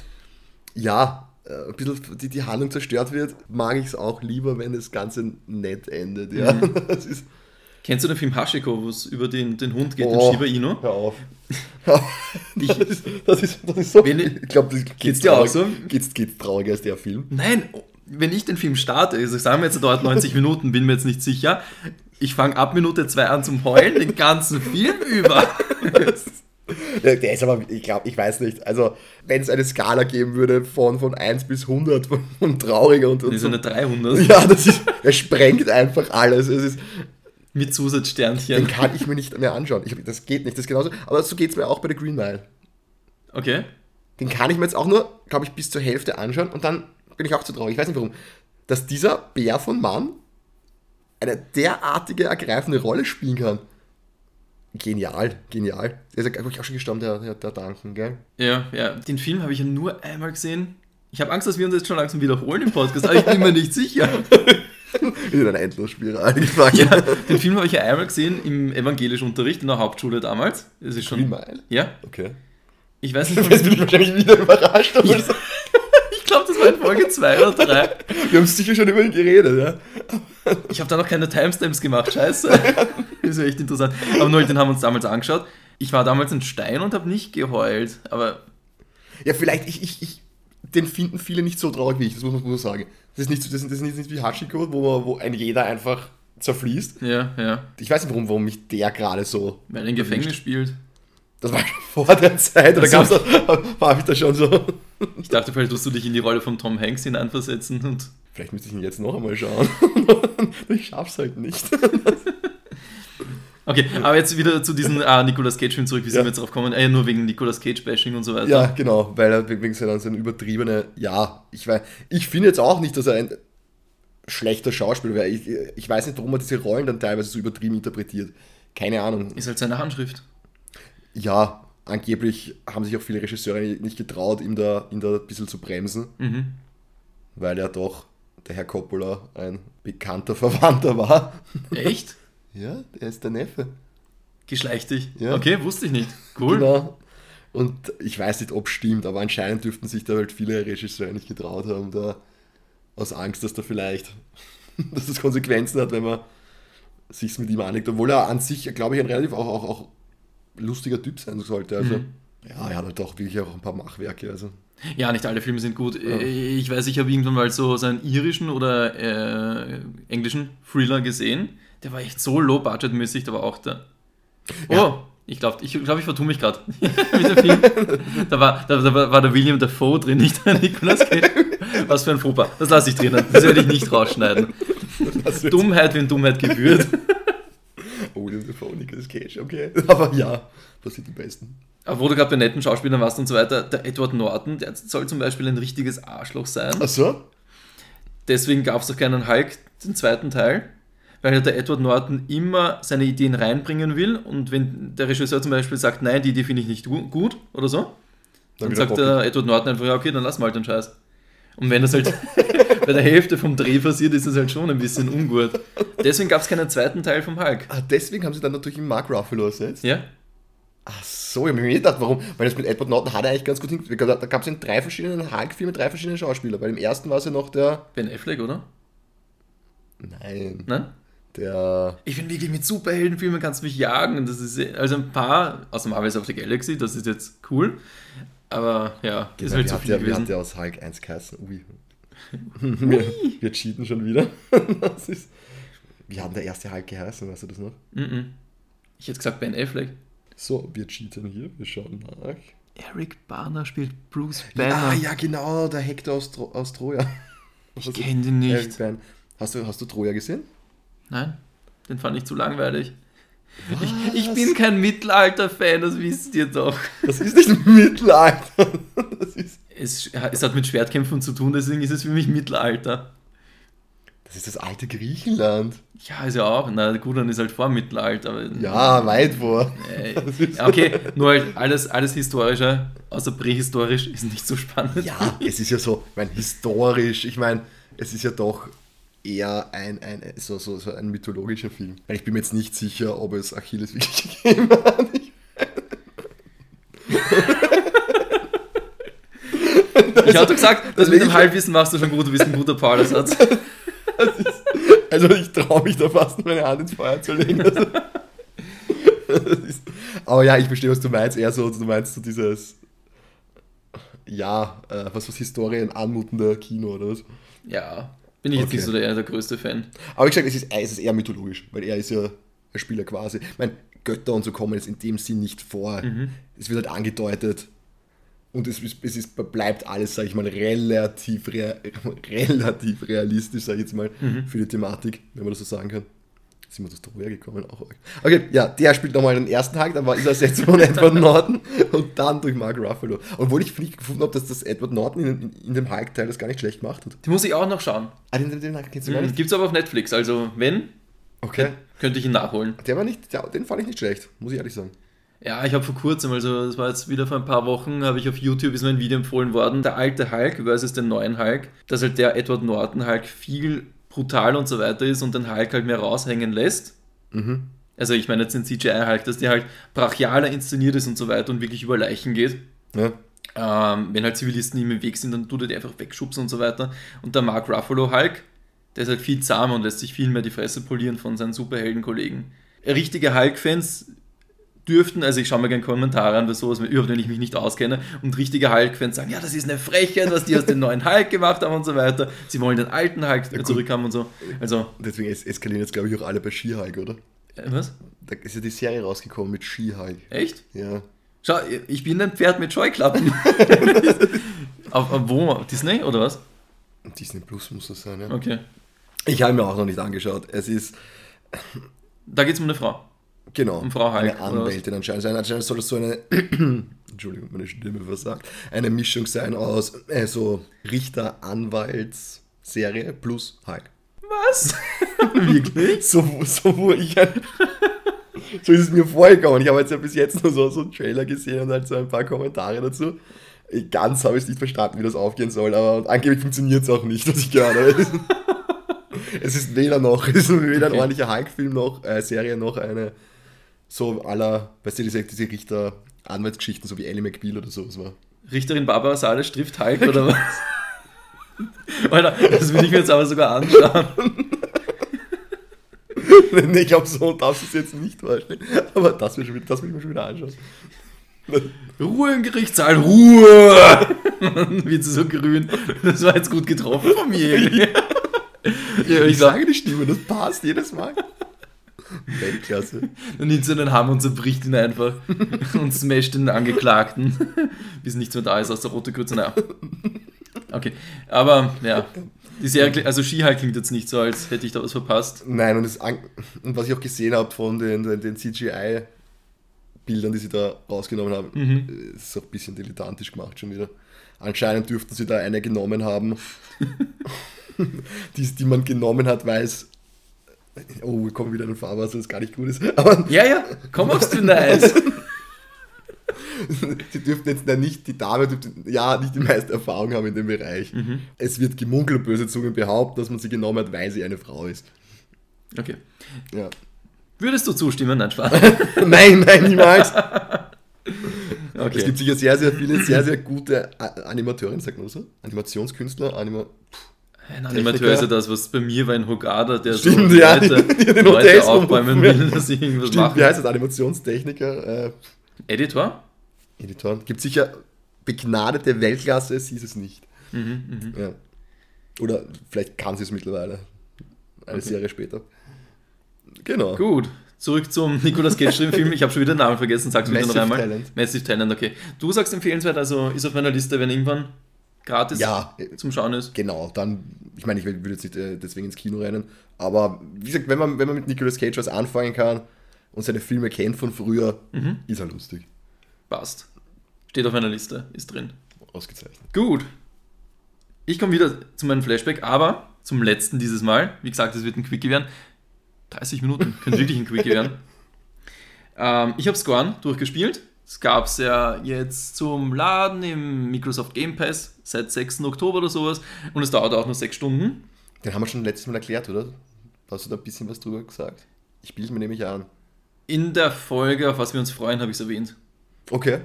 ja, äh, ein bisschen die, die Handlung zerstört wird, mag ich es auch lieber, wenn das Ganze nett endet. Ja. Mhm. Das ist, Kennst du den Film Hashiko, wo es über den, den Hund geht, oh, den Shiba Inu? Hör auf. ich, das, ist, das, ist, das ist so. Wenn, ich glaube, das geht's dir auch so? Geht's, geht's trauriger als der Film? Nein, wenn ich den Film starte, also sagen wir jetzt, er dauert 90 Minuten, bin mir jetzt nicht sicher. Ich fange ab Minute 2 an zum Heulen, den ganzen Film über. Der, der ist aber, ich glaube, ich weiß nicht. Also, wenn es eine Skala geben würde von, von 1 bis 100 von, von trauriger und, und Das ist so. eine 300 Ja, das ist, er sprengt einfach alles. Es ist, mit den Zusatzsternchen. kann ich mir nicht mehr anschauen. Ich, das geht nicht, das ist genauso. Aber so geht es mir auch bei der Green Mile. Okay. Den kann ich mir jetzt auch nur, glaube ich, bis zur Hälfte anschauen und dann bin ich auch zu traurig. Ich weiß nicht warum. Dass dieser Bär von Mann eine derartige ergreifende Rolle spielen kann. Genial, genial. Der ist, glaube ich, auch schon gestorben, der, der, der Duncan, gell? Ja, ja. Den Film habe ich ja nur einmal gesehen. Ich habe Angst, dass wir uns jetzt schon langsam wiederholen im Podcast, aber ich bin mir nicht sicher. In einer Endlosspirale gefangen. Ja, den Film habe ich ja einmal gesehen im evangelischen Unterricht in der Hauptschule damals. Das ist schon. Mile? Ja, Okay. ich weiß Jetzt nicht. bin ich wahrscheinlich wieder überrascht. Aber das- Ich glaube, das war in Folge 2 oder 3. Wir haben sicher schon über ihn geredet, ja? Ich habe da noch keine Timestamps gemacht, scheiße. Das ist ja echt interessant. Aber nur, den haben wir uns damals angeschaut. Ich war damals ein Stein und habe nicht geheult. Aber Ja, vielleicht, ich, ich, ich, den finden viele nicht so traurig wie ich, das muss man so sagen. Das ist nicht, so- das ist, das ist nicht wie Hachiko, wo, man- wo ein jeder einfach zerfließt. ja, ja. Ich weiß nicht, warum, warum mich der gerade so. Weil er in Gefängnis spielt. Das war schon vor der Zeit, oder Ach gab's so. da, war ich da schon so. Ich dachte, vielleicht musst du dich in die Rolle von Tom Hanks hineinversetzen und. Vielleicht müsste ich ihn jetzt noch einmal schauen. ich schaff's halt nicht. Okay, aber jetzt wieder zu diesem ah, Nicolas Cage-Film zurück. Wie sind Ja. wir jetzt drauf gekommen? Ah, ja, nur wegen Nicolas Cage-Bashing und so weiter. Ja, genau, weil er wegen seiner, seiner übertriebene, ja, ich weiß, ich finde jetzt auch nicht, dass er ein schlechter Schauspieler wäre. Ich, ich weiß nicht, warum er diese Rollen dann teilweise so übertrieben interpretiert. Keine Ahnung. Ist halt seine Handschrift. Ja, angeblich haben sich auch viele Regisseure nicht getraut, ihm da, ihn da ein bisschen zu bremsen, Mhm. weil er doch, der Herr Coppola, ein bekannter Verwandter war. Echt? Ja, er ist der Neffe. Geschlechtig. Ja. Okay, wusste ich nicht. Cool. Genau. Und ich weiß nicht, ob es stimmt, aber anscheinend dürften sich da halt viele Regisseure nicht getraut haben, da aus Angst, dass da vielleicht, dass das Konsequenzen hat, wenn man sich's mit ihm anlegt. Obwohl er an sich, glaube ich, ein relativ auch, auch, auch lustiger Typ sein sollte. Also, Mhm. ja, er hat halt auch wirklich auch ein paar Machwerke. Also. Ja, nicht alle Filme sind gut. Äh, Ich weiß, ich habe irgendwann mal so seinen irischen oder äh, englischen Thriller gesehen. Der war echt so low-budget-mäßig, da war auch der. Oh, Ja. ich glaube, ich, glaub, ich vertue mich gerade. Da war, da, da war der William Dafoe drin, nicht der Nicolas Cage. Was für ein Fauxpas. Das lasse ich drinnen. Das werde ich nicht rausschneiden. Dummheit, wenn Dummheit gebührt. Oh, der Defoe, Nicolas Cage, okay. Aber ja, passiert am besten. Aber wo du gerade bei netten Schauspielern warst und so weiter, der Edward Norton, der soll zum Beispiel ein richtiges Arschloch sein. Ach so? Deswegen gab es auch keinen Hulk, den zweiten Teil, weil der Edward Norton immer seine Ideen reinbringen will und wenn der Regisseur zum Beispiel sagt, nein, die Idee finde ich nicht gu- gut oder so, dann, wieder sagt der Edward Norton einfach, ja okay, dann lass mal halt den Scheiß. Und wenn das halt bei der Hälfte vom Dreh passiert, ist das halt schon ein bisschen ungut. Deswegen gab es keinen zweiten Teil vom Hulk. Ah, deswegen haben sie dann natürlich einen Mark Ruffalo ersetzt. Ja? Ach so, ich habe mir nicht gedacht, warum? Weil das mit Edward Norton hat er eigentlich ganz gut hingekriegt. Da gab es in drei verschiedenen Hulk-Filmen drei verschiedene Schauspieler. Bei dem ersten war es ja noch der. Ben Affleck, oder? Nein. Nein? Der. Ich finde wirklich, mit Superheldenfilmen kannst du mich jagen. Das ist, also ein paar, aus dem Marvel's of the Galaxy, das ist jetzt cool. Aber ja, ist halt wie, hat viel der, wie gewesen. hat der aus Hulk 1 geheißen? Ui. wir, wir cheaten schon wieder. das ist, wie hat der erste Hulk geheißen? Weißt du das noch? Mhm. Ich hätte gesagt Ben Affleck. So, wir cheaten hier. Wir schauen nach. Eric Barner spielt Bruce Ah, Banner. ja, genau. Der Hector aus, Tro aus Troja. ich kenne den nicht. Hast du, hast du Troja gesehen? Nein, den fand ich zu langweilig. Was? Ich bin kein Mittelalter-Fan, das wisst ihr doch. Das ist nicht Mittelalter. Ist, Es, es hat mit Schwertkämpfen zu tun, deswegen ist es für mich Mittelalter. das ist das alte Griechenland. Ja, ist ja auch. Na gut, dann ist halt vor Mittelalter. Ja, weit vor. Ja, okay, nur halt alles, alles Historische, außer prähistorisch, ist nicht so spannend. Ja, es ist ja so, ich meine, historisch, ich meine, es ist ja doch eher ein, ein so, so, so ein mythologischer Film. Ich bin mir jetzt nicht sicher, ob es Achilles wirklich gegeben hat. Ich, hatte gesagt, das mit dem Halbwissen machst du schon gut, du bist ein guter Paulersatz. also ich traue mich da fast meine Hand ins Feuer zu legen. Also, ist, aber ja, ich verstehe, was du meinst. Eher so, du meinst so dieses, ja, äh, was was Historien anmutender Kino oder was. Ja, bin ich jetzt Okay. nicht so der, der größte Fan. Aber wie gesagt, es ist, es ist eher mythologisch, weil er ist ja der Spieler quasi. Ich meine, Götter und so kommen jetzt in dem Sinn nicht vor. Mhm. Es wird halt angedeutet und es, ist, es ist, bleibt alles, sage ich mal, relativ, rea, relativ realistisch, sage ich jetzt mal, Mhm. für die Thematik, wenn man das so sagen kann. Sind wir das da hergekommen? Auch. Okay, ja, der spielt nochmal den ersten Tag, dann war ist er ersetzt von Edward Norton und dann durch Mark Ruffalo. Obwohl ich nicht gefunden habe, dass das Edward Norton in, in, dem Hulk-Teil das gar nicht schlecht gemacht hat. Die muss ich auch noch schauen. Ah, den, den, den kennst du gar Mhm. nicht? Gibt's aber auf Netflix, also wenn, Okay. könnte ich ihn nachholen. Der war nicht, der, den fand ich nicht schlecht, muss ich ehrlich sagen. Ja, ich habe vor kurzem, also das war jetzt wieder vor ein paar Wochen, habe ich auf YouTube ist mir ein Video empfohlen worden, der alte Hulk versus den neuen Hulk, dass halt der Edward Norton Hulk viel brutal und so weiter ist und den Hulk halt mehr raushängen lässt. Also ich meine jetzt den CGI Hulk, dass der halt brachialer inszeniert ist und so weiter und wirklich über Leichen geht. Ja. Ähm, wenn halt Zivilisten ihm im Weg sind, dann tut er die einfach wegschubsen und so weiter. Und der Mark Ruffalo Hulk, der ist halt viel zahmer und lässt sich viel mehr die Fresse polieren von seinen Superheldenkollegen. Richtige Hulk-Fans dürften, also ich schaue mir gerne Kommentare an, bei sowas, überhaupt wenn ich mich nicht auskenne, und richtige Hulk-Fans sagen, ja, das ist eine Frechheit, was die aus dem neuen Hulk gemacht haben und so weiter. Sie wollen den alten Hulk gut. zurückhaben und so. Also, Deswegen es eskalieren jetzt, glaube ich, auch alle bei She-Hulk, oder? äh, was? Da ist ja die Serie rausgekommen mit She-Hulk. Echt? Ja. Schau, ich bin ein Pferd mit Scheuklappen. auf, auf wo? Disney oder was? Disney Plus muss das sein, ja. Okay. Ich habe mir auch noch nicht angeschaut. Es ist, Da geht es um eine Frau. Genau, Um Frau Hulk, eine Anwältin anscheinend sein. Anscheinend soll das so eine, Entschuldigung, meine Stimme versagt, eine Mischung sein aus äh, so Richter-Anwalts-Serie plus Hulk. Was? Wirklich? So, so wo ich ein, so ist es mir vorgekommen. Ich habe jetzt ja bis jetzt nur so, so einen Trailer gesehen und halt so ein paar Kommentare dazu. Ganz habe ich es nicht verstanden, wie das aufgehen soll, aber angeblich funktioniert es auch nicht, was ich gehört habe. Es ist weder noch, es ist weder ein ordentlicher Hulk-Film noch, äh, Serie noch eine so aller, weißt du, diese, diese Richter-Anwaltsgeschichten, so wie Ellie McBeal oder so. Das war. Richterin Barbara Salisch trifft Hulk oder was? Alter, das will ich mir jetzt aber sogar anschauen. nee, ich glaube, so darfst du es jetzt nicht vorstellen. Aber das will, ich mir- das will ich mir schon wieder anschauen. Ruhe im Gerichtssaal, Ruhe! Wird sie so grün. Das war jetzt gut getroffen von mir. ja, Ich ich sag, sage die Stimme, das passt jedes Mal. Weltklasse. dann nimmt sie einen Hammer und zerbricht ihn einfach und smasht den Angeklagten, bis nichts mehr da ist aus der rote Kürze. Naja. Okay, aber ja, die Serie, also Skihulk klingt jetzt nicht so, als hätte ich da was verpasst. Nein, und, das, und was ich auch gesehen habe von den, den, den CGI-Bildern, die sie da rausgenommen haben, Mhm. ist auch ein bisschen dilettantisch gemacht schon wieder. Anscheinend dürften sie da eine genommen haben, die, die man genommen hat, weil es. Oh, wir kommen wieder in ein Fahrwasser, das gar nicht gut ist. Aber Ja, ja, komm aufs dünne Eis. sie dürften jetzt na, nicht, die Dame dürfte ja nicht die meiste Erfahrung haben in dem Bereich. Es wird gemunkelt, böse Zungen behaupten, dass man sie genommen hat, weil sie eine Frau ist. Okay. Ja. Würdest du zustimmen? Nein, Spaß. nein, nein, niemals. Okay. Es gibt sicher sehr, sehr viele, sehr, sehr gute Animateurinnen, sagt man so? Animationskünstler, Anima Animateur Techniker. ist ja das, was bei mir war ein Hogada, der Stimmt, so ja, Leute, die den Leute rumrufen, will, dass sie irgendwas Stimmt, machen. wie heißt das? Animationstechniker, äh, Editor? Editor. Gibt sicher begnadete Weltklasse, sie ist es nicht. Mhm, Ja. Oder vielleicht kann sie es mittlerweile. Eine Okay. Serie später. Genau. Gut, zurück zum Nicolas Cage-Film. Ich habe schon wieder den Namen vergessen, sag's wieder noch Massive einmal. Talent. Massive Talent, okay. Du sagst empfehlenswert, also ist auf meiner Liste, wenn irgendwann gratis Ja, zum Schauen ist. Genau, dann, ich meine, ich will jetzt nicht äh, deswegen ins Kino rennen, aber wie gesagt, wenn man, wenn man mit Nicolas Cage was anfangen kann und seine Filme kennt von früher, Mhm. ist er lustig. Passt. Steht auf meiner Liste, ist drin. Ausgezeichnet. Gut. Ich komme wieder zu meinem Flashback, aber zum letzten dieses Mal. Wie gesagt, es wird ein Quickie werden. 30 Minuten, könnte wirklich ein Quickie werden. Ähm, ich habe Scorn durchgespielt. Es gab es ja jetzt zum Laden im Microsoft Game Pass seit 6. Oktober oder sowas. Und es dauert auch nur 6 Stunden. Den haben wir schon letztes Mal erklärt, oder? Hast du da ein bisschen was drüber gesagt? Ich bilde mir nämlich an. In der Folge, auf was wir uns freuen, habe ich es erwähnt. Okay.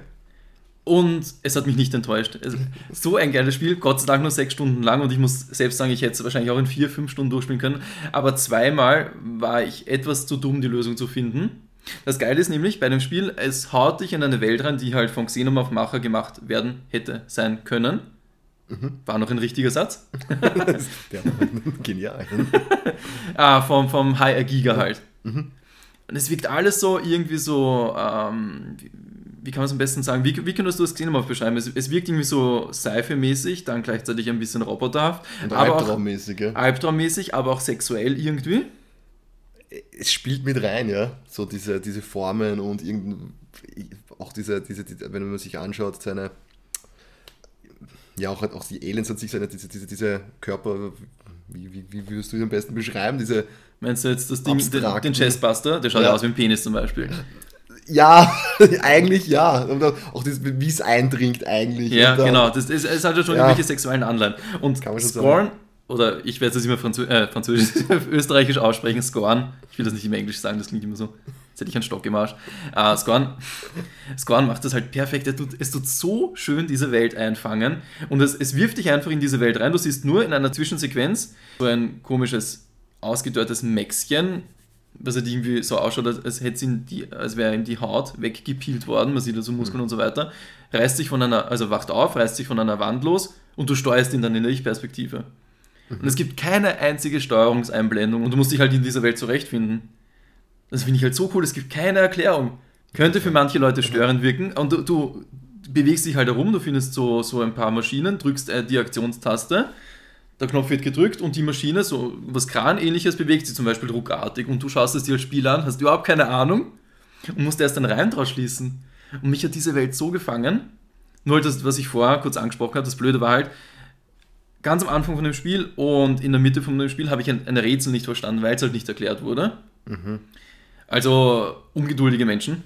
Und es hat mich nicht enttäuscht. Es, so ein geiles Spiel, Gott sei Dank nur sechs Stunden lang und ich muss selbst sagen, ich hätte es wahrscheinlich auch in vier, fünf Stunden durchspielen können. Aber zweimal war ich etwas zu dumm, die Lösung zu finden. Das Geile ist nämlich bei dem Spiel, es haut dich in eine Welt rein, die halt von Xenomorph-Macher gemacht werden hätte sein können. War noch ein richtiger Satz. Der war genial. Ah, vom, vom High Giga halt. Und es wirkt alles so irgendwie so, ähm, wie, wie, kann man es am besten sagen? Wie, wie könntest du das Xenomorph beschreiben? Es, es wirkt irgendwie so Seife-mäßig, dann gleichzeitig ein bisschen roboterhaft. Und aber Albtraummäßig, ja. Albtraummäßig, aber auch sexuell irgendwie. Es spielt mit rein, ja. So diese, diese Formen und irgend, auch diese, diese, wenn man sich anschaut, seine ja, auch, auch die Aliens an sich, seine, diese, diese, diese Körper, wie, wie, wie würdest du ihn am besten beschreiben? Diese Meinst du jetzt das Ding, den, den Chessbuster? Der schaut ja aus wie ein Penis zum Beispiel. Ja, eigentlich ja. Und auch das, wie es eindringt eigentlich. Ja, dann, genau. Das ist, es hat ja schon ja. irgendwelche sexuellen Anleihen. Und Scorn, oder ich werde es immer Franzö äh, französisch, österreichisch aussprechen, Scorn. Ich will das nicht immer Englisch sagen, das klingt immer so. Jetzt hätte ich einen Stock im Arsch. Uh, Scorn, Scorn macht das halt perfekt. Er tut, es tut so schön diese Welt einfangen. Und es, es wirft dich einfach in diese Welt rein. Du siehst nur in einer Zwischensequenz so ein komisches ausgedörrtes Mäxchen, was halt irgendwie so ausschaut, als, hätte ihn die, als wäre ihm die Haut weggepielt worden, man sieht also Muskeln mhm. und so weiter, reißt sich von einer, also wacht auf, reißt sich von einer Wand los und du steuerst ihn dann in der Ich-Perspektive. Und es gibt keine einzige Steuerungseinblendung und du musst dich halt in dieser Welt zurechtfinden. Das finde ich halt so cool, es gibt keine Erklärung. Könnte für manche Leute störend wirken und du, du bewegst dich halt herum, du findest so, so ein paar Maschinen, drückst äh, die Aktionstaste der Knopf wird gedrückt und die Maschine, so was Kran-ähnliches, bewegt sich zum Beispiel ruckartig und du schaust es dir als Spiel an, hast überhaupt keine Ahnung und musst erst einen Reim draus schließen. Und mich hat diese Welt so gefangen, nur halt das, was ich vorher kurz angesprochen habe, das Blöde war halt, ganz am Anfang von dem Spiel und in der Mitte von dem Spiel habe ich ein, ein Rätsel nicht verstanden, weil es halt nicht erklärt wurde. Mhm. Also ungeduldige Menschen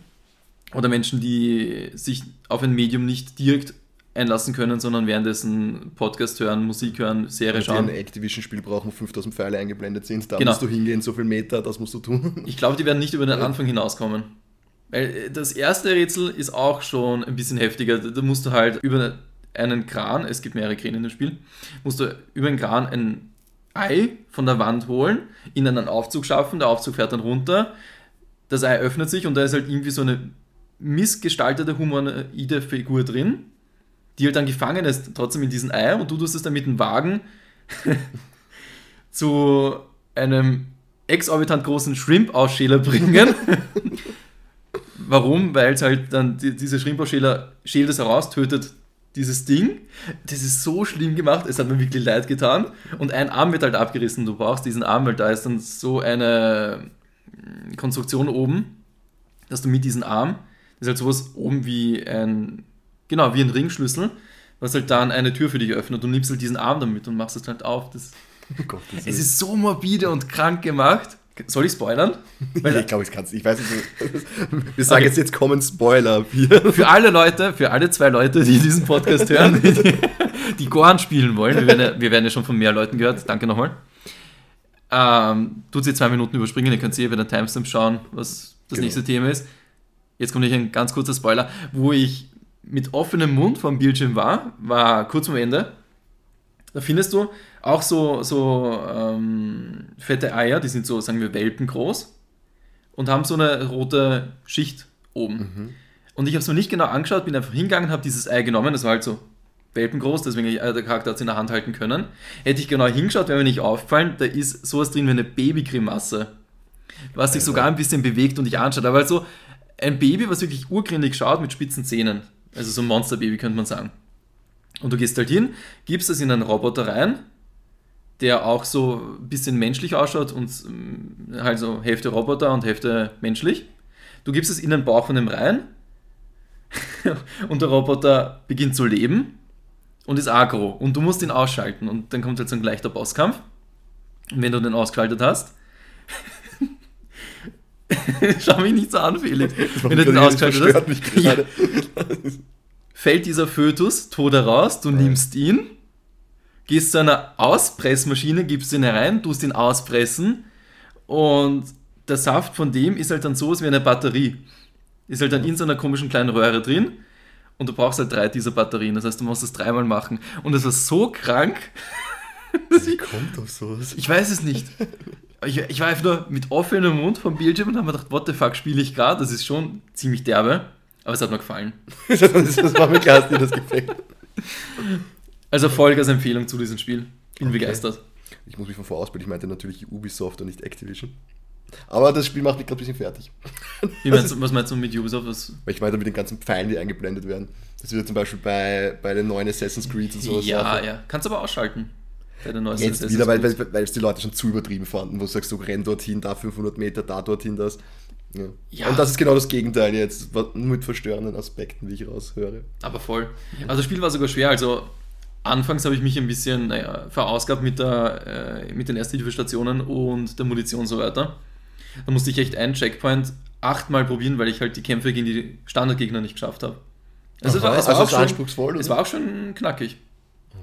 oder Menschen, die sich auf ein Medium nicht direkt einlassen können, sondern währenddessen Podcast hören, Musik hören, Serie und schauen. Die ein Activision-Spiel brauchen, wo 5000 Pfeile eingeblendet sind, da genau. musst du hingehen, so viel Meter, das musst du tun. Ich glaube, die werden nicht über den Anfang hinauskommen. Weil äh, das erste Rätsel ist auch schon ein bisschen heftiger. Da musst du halt über einen Kran, es gibt mehrere Kräne in dem Spiel, musst du über einen Kran ein Ei von der Wand holen, in einen Aufzug schaffen, der Aufzug fährt dann runter, das Ei öffnet sich und da ist halt irgendwie so eine missgestaltete humanoide Figur drin die halt dann gefangen ist, trotzdem in diesem Ei und du tust es dann mit dem Wagen zu einem exorbitant großen Shrimp-Ausschäler bringen. Warum? Weil es halt dann die, diese Shrimp-Ausschäler schält es heraus, tötet dieses Ding. Das ist so schlimm gemacht, es hat mir wirklich leid getan. Und ein Arm wird halt abgerissen. Du brauchst diesen Arm, weil da ist dann so eine Konstruktion oben, dass du mit diesem Arm, das ist halt sowas oben wie ein Genau, wie ein Ringschlüssel, was halt dann eine Tür für dich öffnet. Du nimmst halt diesen Arm damit und machst es halt auf. Das, oh Gott, das es ist so morbide und krank gemacht. Soll ich spoilern? Weil, ich glaube, ich kann es. Ich weiß nicht. Wir sagen okay. jetzt, jetzt kommen Spoiler. Für alle Leute, für alle zwei Leute, die diesen Podcast hören, die, die Goran spielen wollen, wir werden, ja, wir werden ja schon von mehr Leuten gehört. Danke nochmal. Ähm, tut sie zwei Minuten überspringen, ihr könnt ihr bei der Timestamp schauen, was das genau. nächste Thema ist. Jetzt kommt ein ganz kurzer Spoiler, wo ich mit offenem Mund vom Bildschirm war, war kurz am Ende. Da findest du auch so, so ähm, fette Eier, die sind so, sagen wir, welpengroß und haben so eine rote Schicht oben. Mhm. Und ich habe es mir nicht genau angeschaut, bin einfach hingegangen, habe dieses Ei genommen, das war halt so welpengroß, deswegen äh, der Charakter hat es in der Hand halten können. Hätte ich genau hingeschaut, wäre mir nicht aufgefallen, da ist sowas drin wie eine Babygrimasse, was sich sogar ein bisschen bewegt und dich anschaut. Aber halt so ein Baby, was wirklich urgründig schaut mit spitzen Zähnen. Also so ein Monsterbaby könnte man sagen. Und du gehst halt hin, gibst es in einen Roboter rein, der auch so ein bisschen menschlich ausschaut und mm, halt so Hälfte Roboter und Hälfte menschlich. Du gibst es in den Bauch von dem rein und der Roboter beginnt zu leben und ist aggro und du musst ihn ausschalten und dann kommt halt so ein leichter Bosskampf. Und wenn du den ausgeschaltet hast, Schau mich nicht so an, Felix. Wenn du den ausgeschaltet hast, ja. Fällt dieser Fötus tot heraus, du nimmst ihn, gehst zu einer Auspressmaschine, gibst ihn herein, tust ihn auspressen und der Saft von dem ist halt dann so wie eine Batterie. Ist halt dann in so einer komischen kleinen Röhre drin und du brauchst halt drei dieser Batterien. Das heißt, du musst es dreimal machen. Und das war so krank. Wie kommt auf sowas? Ich weiß es nicht ich, ich war einfach nur mit offenem Mund vom Bildschirm und habe mir gedacht, what the fuck spiele ich gerade? Das ist schon ziemlich derbe, aber es hat mir gefallen. das war mir klar, dass dir das gefällt. Also Vollgas Empfehlung zu diesem Spiel. Bin okay. begeistert. Ich muss mich von vorausbilden, ich meinte natürlich Ubisoft und nicht Activision. Aber das Spiel macht mich gerade ein bisschen fertig. Meinst du, was meinst du mit Ubisoft? Was? Weil ich meine mit den ganzen Pfeilen, die eingeblendet werden. Das wird zum Beispiel bei, bei den neuen Assassin's Creed und sowas. Ja, auch. ja. Kannst aber ausschalten. Bei der neuesten Jetzt Assassin's wieder, weil, Creed. weil, weil es die Leute schon zu übertrieben fanden, wo du sagst, du renn dorthin, da 500 Meter, da dorthin, das. Ja. Ja. Und das ist genau das Gegenteil jetzt, mit verstörenden Aspekten, wie ich raushöre. Aber voll. Also das Spiel war sogar schwer. Also anfangs habe ich mich ein bisschen naja, verausgabt mit, der, äh, mit den Ersthilfestationen und der Munition und so weiter. Da musste ich echt einen Checkpoint achtmal probieren, weil ich halt die Kämpfe gegen die Standardgegner nicht geschafft habe. Also, es war, Aha, es war also auch es schon, anspruchsvoll, es oder? war auch schon knackig.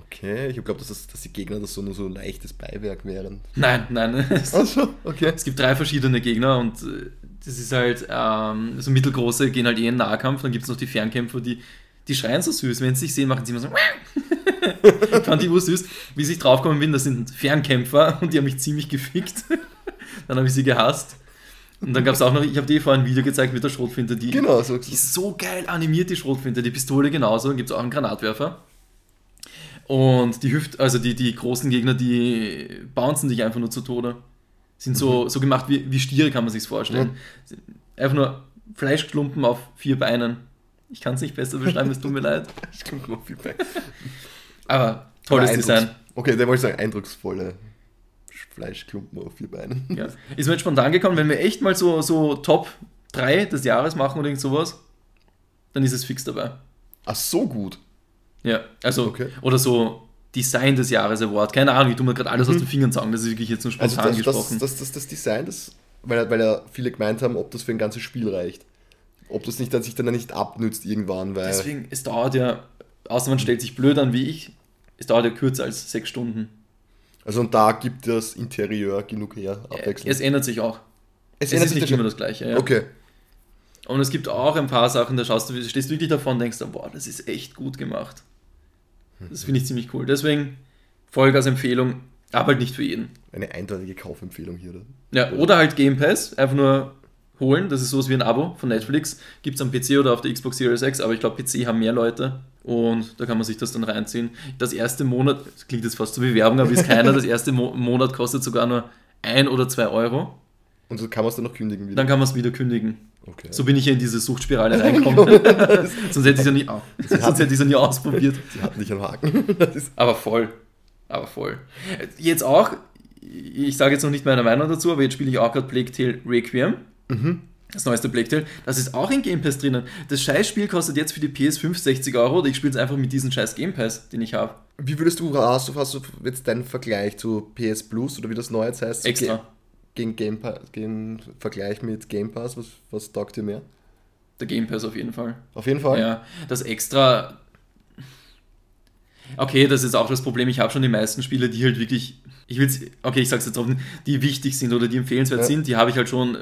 Okay, ich glaube, dass, das- dass die Gegner das so nur so leichtes Beiwerk wären. Nein, nein. Es, Also, okay. es gibt drei verschiedene Gegner und äh, das ist halt, ähm, so mittelgroße gehen halt eh in den Nahkampf. Dann gibt es noch die Fernkämpfer, die, die schreien so süß. Wenn sie sich sehen, machen sie immer so. ich fand die ursüß. Wie ich draufgekommen bin, das sind Fernkämpfer und die haben mich ziemlich gefickt. dann habe ich sie gehasst. Und dann gab es auch noch, ich habe dir vorhin ein Video gezeigt mit der Schrotflinte, die, Genau, so. die ist so geil animiert, die Schrotflinte. Die Pistole genauso, dann gibt es auch einen Granatwerfer. Und die Hüft, also die, die großen Gegner, die bouncen dich einfach nur zu Tode. Sind so, so gemacht wie, wie Stiere, kann man sich vorstellen. Einfach nur Fleischklumpen auf vier Beinen. Ich kann es nicht besser beschreiben, es tut mir leid. Ich komme noch viel bei. Aber tolles Aber Design. Okay, der wollte ich sagen, eindrucksvolle Fleischklumpen auf vier Beinen. Ja. Ist mir jetzt spontan gekommen, wenn wir echt mal so, so Top 3 des Jahres machen oder irgend sowas, dann ist es fix dabei. Ach, so gut. Ja, also, Okay. oder so Design des Jahres Award. Keine Ahnung, ich tue mir gerade alles aus den Fingern sagen, das ist wirklich jetzt nur Also spontan das, das, gesprochen. das, das, das Design, das, weil, weil ja viele gemeint haben, ob das für ein ganzes Spiel reicht. Ob das nicht, dass sich dann nicht abnützt irgendwann, weil. Deswegen, es dauert ja, außer man stellt sich blöd an wie ich, es dauert ja kürzer als sechs Stunden. Also und da gibt das Interieur genug her, abwechselnd. Es ändert sich auch. Es, ändert ist sich nicht das immer das Gleiche. Ja. Okay. Und es gibt auch ein paar Sachen, da schaust du, stehst du wirklich davon und denkst, dann, boah, das ist echt gut gemacht. Das finde ich ziemlich cool. Deswegen Vollgas-Empfehlung, aber halt nicht für jeden. Eine eindeutige Kaufempfehlung hier. Oder? Ja, oder halt Game Pass, einfach nur holen. Das ist sowas wie ein Abo von Netflix. Gibt es am PC oder auf der Xbox Series X, aber ich glaube, PC haben mehr Leute und da kann man sich das dann reinziehen. Das erste Monat, das klingt jetzt fast so wie Werbung, aber ist keiner, das erste Mo Monat kostet sogar nur ein oder zwei Euro. Und so kann man es dann noch kündigen wieder. Dann kann man es wieder kündigen. okay. So bin ich ja in diese Suchtspirale reingekommen. Sonst hätte ich es ja nie. Sonst hätte ja nie ausprobiert. Sie hatten dich am Haken. Aber voll. Aber voll. Jetzt auch, ich sage jetzt noch nicht meine Meinung dazu, aber jetzt spiele ich auch gerade Plague Tale Requiem. Das neueste Plague Tale. Das ist auch in Game Pass drinnen. Das Scheißspiel kostet jetzt für die PS5 60 Euro und ich spiele es einfach mit diesem scheiß Game Pass, den ich habe. wie würdest du, hast du, hast du jetzt deinen Vergleich zu PS Plus oder wie das neu jetzt heißt? Extra. Gegen Game Pass, gegen Vergleich mit Game Pass, was, was taugt dir mehr? Der Game Pass auf jeden Fall. Auf jeden Fall. Ja, das extra. Okay, das ist auch das Problem. Ich habe schon die meisten Spiele, die halt wirklich. Ich will's, okay, ich sag's jetzt offen, die wichtig sind oder die empfehlenswert Ja. sind, die habe ich halt schon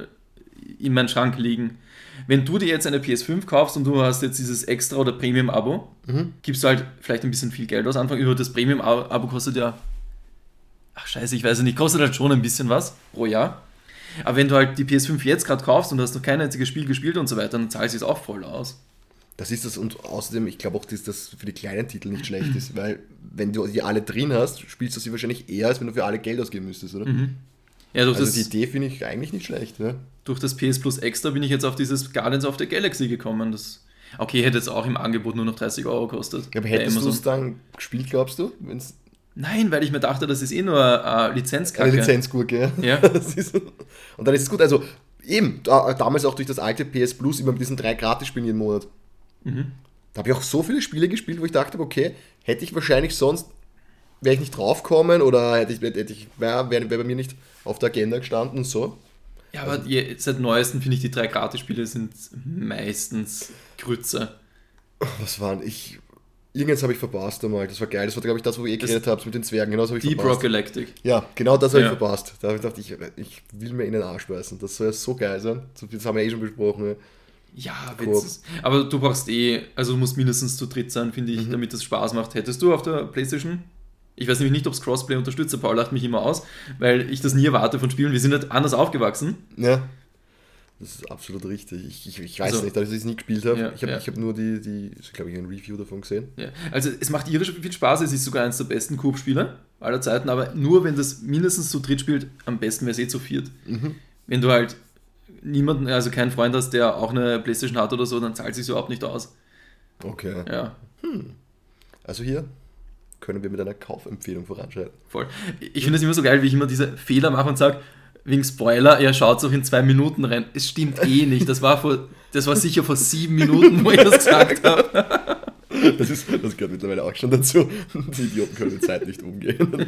in meinem Schrank liegen. Wenn du dir jetzt eine PS5 kaufst und du hast jetzt dieses Extra- oder Premium-Abo, Mhm. gibst du halt vielleicht ein bisschen viel Geld aus. Anfang über das Premium-Abo kostet ja. Ach, scheiße, ich weiß ja nicht, kostet halt schon ein bisschen was pro Jahr. Aber wenn du halt die PS5 jetzt gerade kaufst und du hast noch kein einziges Spiel gespielt und so weiter, dann zahlst du es auch voll aus. Das ist das und außerdem, ich glaube auch, dass das für die kleinen Titel nicht schlecht ist, weil wenn du die alle drin hast, spielst du sie wahrscheinlich eher, als wenn du für alle Geld ausgeben müsstest, oder? Ja, durch, Also das, die Idee finde ich eigentlich nicht schlecht, ja. durch das PS Plus Extra bin ich jetzt auf dieses Guardians of the Galaxy gekommen. Das, okay, hätte jetzt auch im Angebot nur noch 30 Euro gekostet. Aber bei hättest du es dann gespielt, glaubst du? Wenn's Nein, weil ich mir dachte, das ist eh nur äh, Lizenzkacke. eine Lizenzgurke, ja. Ja. Und dann ist es gut. Also eben, da, damals auch durch das alte PS Plus immer mit diesen drei Gratis-Spielen jeden Monat. Mhm. Da habe ich auch so viele Spiele gespielt, wo ich dachte, okay, hätte ich wahrscheinlich sonst, wäre ich nicht draufgekommen oder hätte ich, hätte ich wäre wär, wär bei mir nicht auf der Agenda gestanden und so. Ja, aber je, seit neuestem finde ich, die drei Gratis-Spiele sind meistens Grütze. Was waren ich? Irgendwas habe ich verpasst einmal. Das war geil. Das war, glaube ich, das, wo ihr Das- geredet habt mit den Zwergen. Genau das habe ich Deep Rock verpasst. Galactic. Ja, genau das habe Ja. ich verpasst. Da habe ich gedacht, ich, ich will mir in den Arsch beißen. Das soll ja so geil sein. Das haben wir eh schon besprochen. Ja. Witzig. Aber du brauchst eh, also du musst mindestens zu dritt sein, finde ich, Mhm. damit das Spaß macht. Hättest du auf der Playstation? Ich weiß nämlich nicht, ob es Crossplay unterstützt. Der Paul lacht mich immer aus, weil ich das nie erwarte von Spielen. Wir sind halt anders aufgewachsen. Ja. Das ist absolut richtig. Ich, ich, ich weiß Also- nicht, dass ich es nie gespielt habe. Ja, ich habe ja. ich hab nur die, die glaube ich, ein Review davon gesehen. Ja. Also es macht irre viel Spaß, es ist sogar eines der besten Coop-Spiele aller Zeiten, aber nur wenn das mindestens zu dritt spielt, am besten wäre es eh zu viert. Mhm. Wenn du halt niemanden, also keinen Freund hast, der auch eine Playstation hat oder so, dann zahlt sich überhaupt nicht aus. Okay. Ja, Also hier können wir mit einer Kaufempfehlung voranschreiten. voll. Ich finde es immer so geil, wie ich immer diese Fehler mache und sage, wegen Spoiler, er schaut auch in zwei Minuten rein. Es stimmt eh nicht. Das war vor, das war sicher vor sieben Minuten, wo ich das gesagt habe. Das, ist, das gehört mittlerweile auch schon dazu. Die Idioten können mit Zeit nicht umgehen.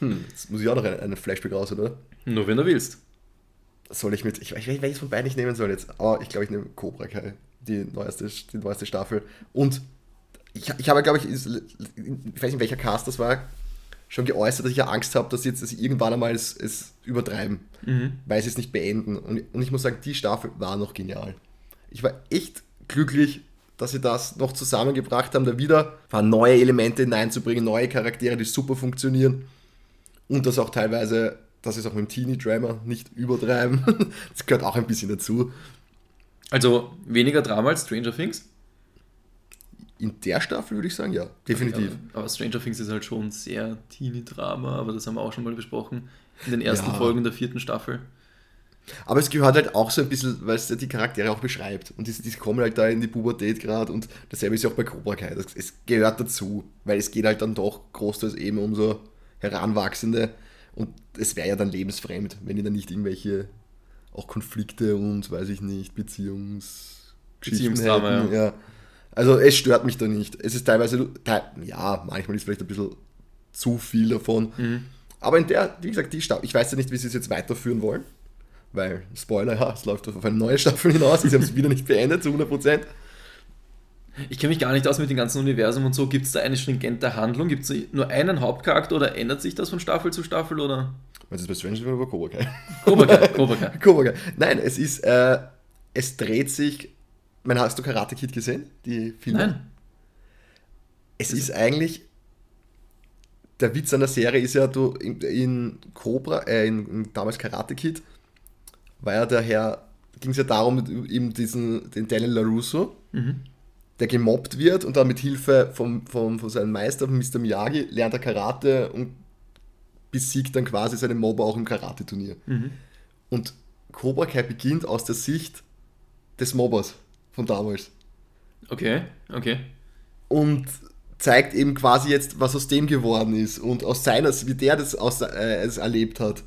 Hm, jetzt muss ich auch noch einen, einen Flashback raus, oder? Nur wenn du willst. Soll ich mit. Ich weiß nicht, welches von beiden ich nehmen soll jetzt. Aber ich glaube, ich nehme Cobra Kai. Die neueste, die neueste Staffel. Und ich, ich habe, glaube ich, ich weiß nicht, welcher Cast das war, schon geäußert, dass ich ja Angst habe, dass jetzt dass sie irgendwann einmal es, es übertreiben. Weil sie es nicht beenden. Und, und ich muss sagen, die Staffel war noch genial. Ich war echt glücklich, dass sie das noch zusammengebracht haben, da wieder paar neue Elemente hineinzubringen, neue Charaktere, die super funktionieren. Und das auch teilweise, dass sie es auch mit dem Teenie-Drama nicht übertreiben. Das gehört auch ein bisschen dazu. Also weniger Drama als Stranger Things. In der Staffel würde ich sagen, ja, definitiv. Aber, aber Stranger Things ist halt schon sehr Teenie-Drama, aber das haben wir auch schon mal besprochen. In den ersten Ja. Folgen der vierten Staffel. Aber es gehört halt auch so ein bisschen, weil es ja die Charaktere auch beschreibt. Und die, die kommen halt da in die Pubertät gerade und dasselbe ist ja auch bei Cobra Kai. Das, es gehört dazu, weil es geht halt dann doch großteils eben um so Heranwachsende und es wäre ja dann lebensfremd, wenn die dann nicht irgendwelche auch Konflikte und, weiß ich nicht, Beziehungs... Beziehungsdrama, hätten, ja. Also es stört mich da nicht. Es ist teilweise, te- ja, manchmal ist vielleicht ein bisschen zu viel davon. Aber in der, wie gesagt, die Staffel, ich weiß ja nicht, wie sie es jetzt weiterführen wollen. Weil, Spoiler, ja, es läuft auf eine neue Staffel hinaus. Sie haben es wieder nicht beendet zu 100%. Ich kenne mich gar nicht aus mit dem ganzen Universum und so. Gibt es da eine stringente Handlung? Gibt es nur einen Hauptcharakter oder ändert sich das von Staffel zu Staffel? Oder? Was ist bei Stranger Things oder bei Cobra Kai? Cobra Kai, Cobra Kai. Cobra Kai. Nein, es ist, äh, es dreht sich, mein, hast du Karate Kid gesehen? Die Filme? Nein. Es ist eigentlich, der Witz an der Serie ist ja, du in, in Cobra, äh, in, in damals Karate Kid, war ja der Herr, ging es ja darum, eben diesen, den Daniel LaRusso, der gemobbt wird und dann mit Hilfe vom, vom, von seinem Meister, von Mr. Miyagi, lernt er Karate und besiegt dann quasi seinen Mobber auch im Karate-Turnier. Und Cobra Kai beginnt aus der Sicht des Mobbers von damals Okay, okay. und zeigt eben quasi jetzt, was aus dem geworden ist und aus seiner, wie der das, aus, äh, es erlebt hat.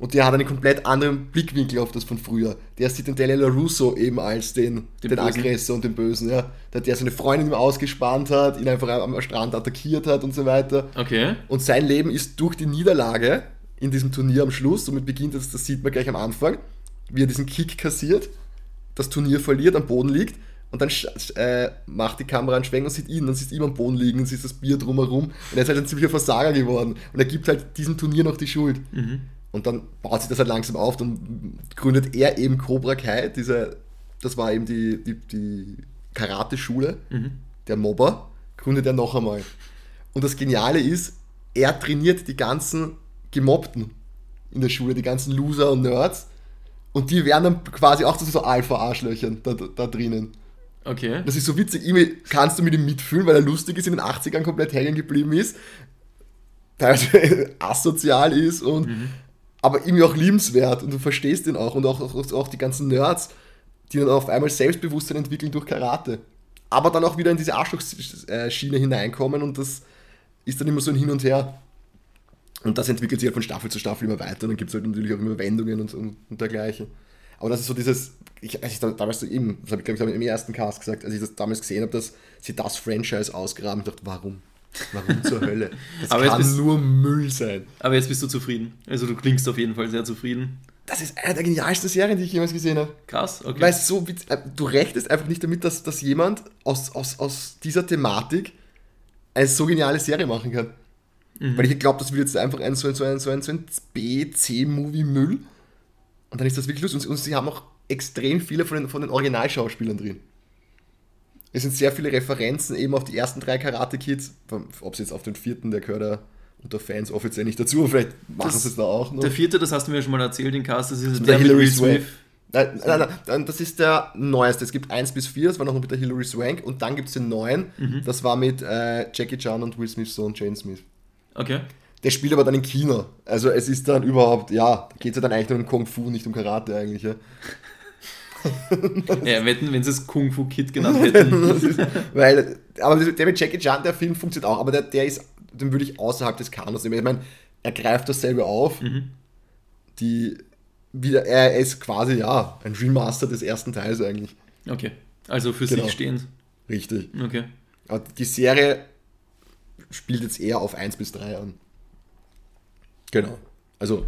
Und der hat einen komplett anderen Blickwinkel auf das von früher. Der sieht den Daniel LaRusso eben als den, Den den. Aggressor und den Bösen, ja. Der, der seine Freundin ihm ausgespannt hat, ihn einfach am Strand attackiert hat und so weiter. Okay. Und sein Leben ist durch die Niederlage in diesem Turnier am Schluss, somit beginnt das, das sieht man gleich am Anfang, wie er diesen Kick kassiert, das Turnier verliert, am Boden liegt und dann äh, macht die Kamera einen Schwenk und sieht ihn, dann sieht ihn am Boden liegen und sieht das Bier drumherum und er ist halt ein ziemlicher Versager geworden und er gibt halt diesem Turnier noch die Schuld. Und dann baut sich das halt langsam auf, dann gründet er eben Cobra Kai, diese, das war eben die, die, die Karate-Schule, der Mobber, gründet er noch einmal. Und das Geniale ist, er trainiert die ganzen Gemobbten in der Schule, die ganzen Loser und Nerds. Und die werden dann quasi auch zu so Alpha-Arschlöchern da, da drinnen. Okay. Das ist so witzig. Irgendwie kannst du mit ihm mitfühlen, weil er lustig ist, in den 80ern komplett hängen geblieben ist. Teilweise asozial ist und aber irgendwie auch liebenswert und du verstehst ihn auch und auch, auch, auch die ganzen Nerds, die dann auf einmal Selbstbewusstsein entwickeln durch Karate. Aber dann auch wieder in diese Arschlochschiene hineinkommen und das ist dann immer so ein Hin und Her. Und das entwickelt sich halt von Staffel zu Staffel immer weiter. Und dann gibt es halt natürlich auch immer Wendungen und, und, und dergleichen. Aber das ist so dieses, ich, als ich da, damals so eben, das habe ich glaube ich im ersten Cast gesagt, als ich das damals gesehen habe, dass sie das Franchise ausgraben, ich dachte, warum? Warum zur Hölle? Das Aber kann bist- nur Müll sein. Aber jetzt bist du zufrieden. Also du klingst auf jeden Fall sehr zufrieden. Das ist eine der genialsten Serien, die ich jemals gesehen habe. Krass, okay. Weil so, äh, du rechnest einfach nicht damit, dass, dass jemand aus, aus, aus dieser Thematik eine so geniale Serie machen kann. Weil ich glaube, das wird jetzt einfach ein so ein, so ein, so ein, so ein B-C-Movie-Müll. Und dann ist das wirklich lustig. Und, und sie haben auch extrem viele von den, von den Originalschauspielern drin. Es sind sehr viele Referenzen eben auf die ersten drei Karate Kids. Ob es jetzt auf den vierten, der gehört ja unter Fans offiziell nicht dazu. Vielleicht machen sie es da auch noch. Der vierte, das hast du mir schon mal erzählt, den Cast, das ist der der Will Swank. Nein, nein, nein, nein, das ist der neueste. Es gibt 1 bis 4, das war noch mit der Hilary Swank. Und dann gibt es den neuen, Mhm. das war mit äh, Jackie Chan und Will Smiths Sohn Jane Smith. Okay. der spielt aber dann in China. Also es ist dann überhaupt, ja, geht es ja dann eigentlich nur um Kung Fu, nicht um Karate eigentlich. Ja. ja, wetten, wenn sie es Kung Fu Kid genannt hätten. ist, weil, aber der mit Jackie Chan, der Film funktioniert auch, aber der, der ist, den würde ich außerhalb des Kanons nehmen. Ich meine, er greift dasselbe auf. Mhm. Die, wieder, er ist quasi, ja, ein Remaster des ersten Teils eigentlich. Okay, also für Genau. sich stehend. Richtig. Okay. Aber die Serie spielt jetzt eher auf 1 bis 3 an. Genau. Also,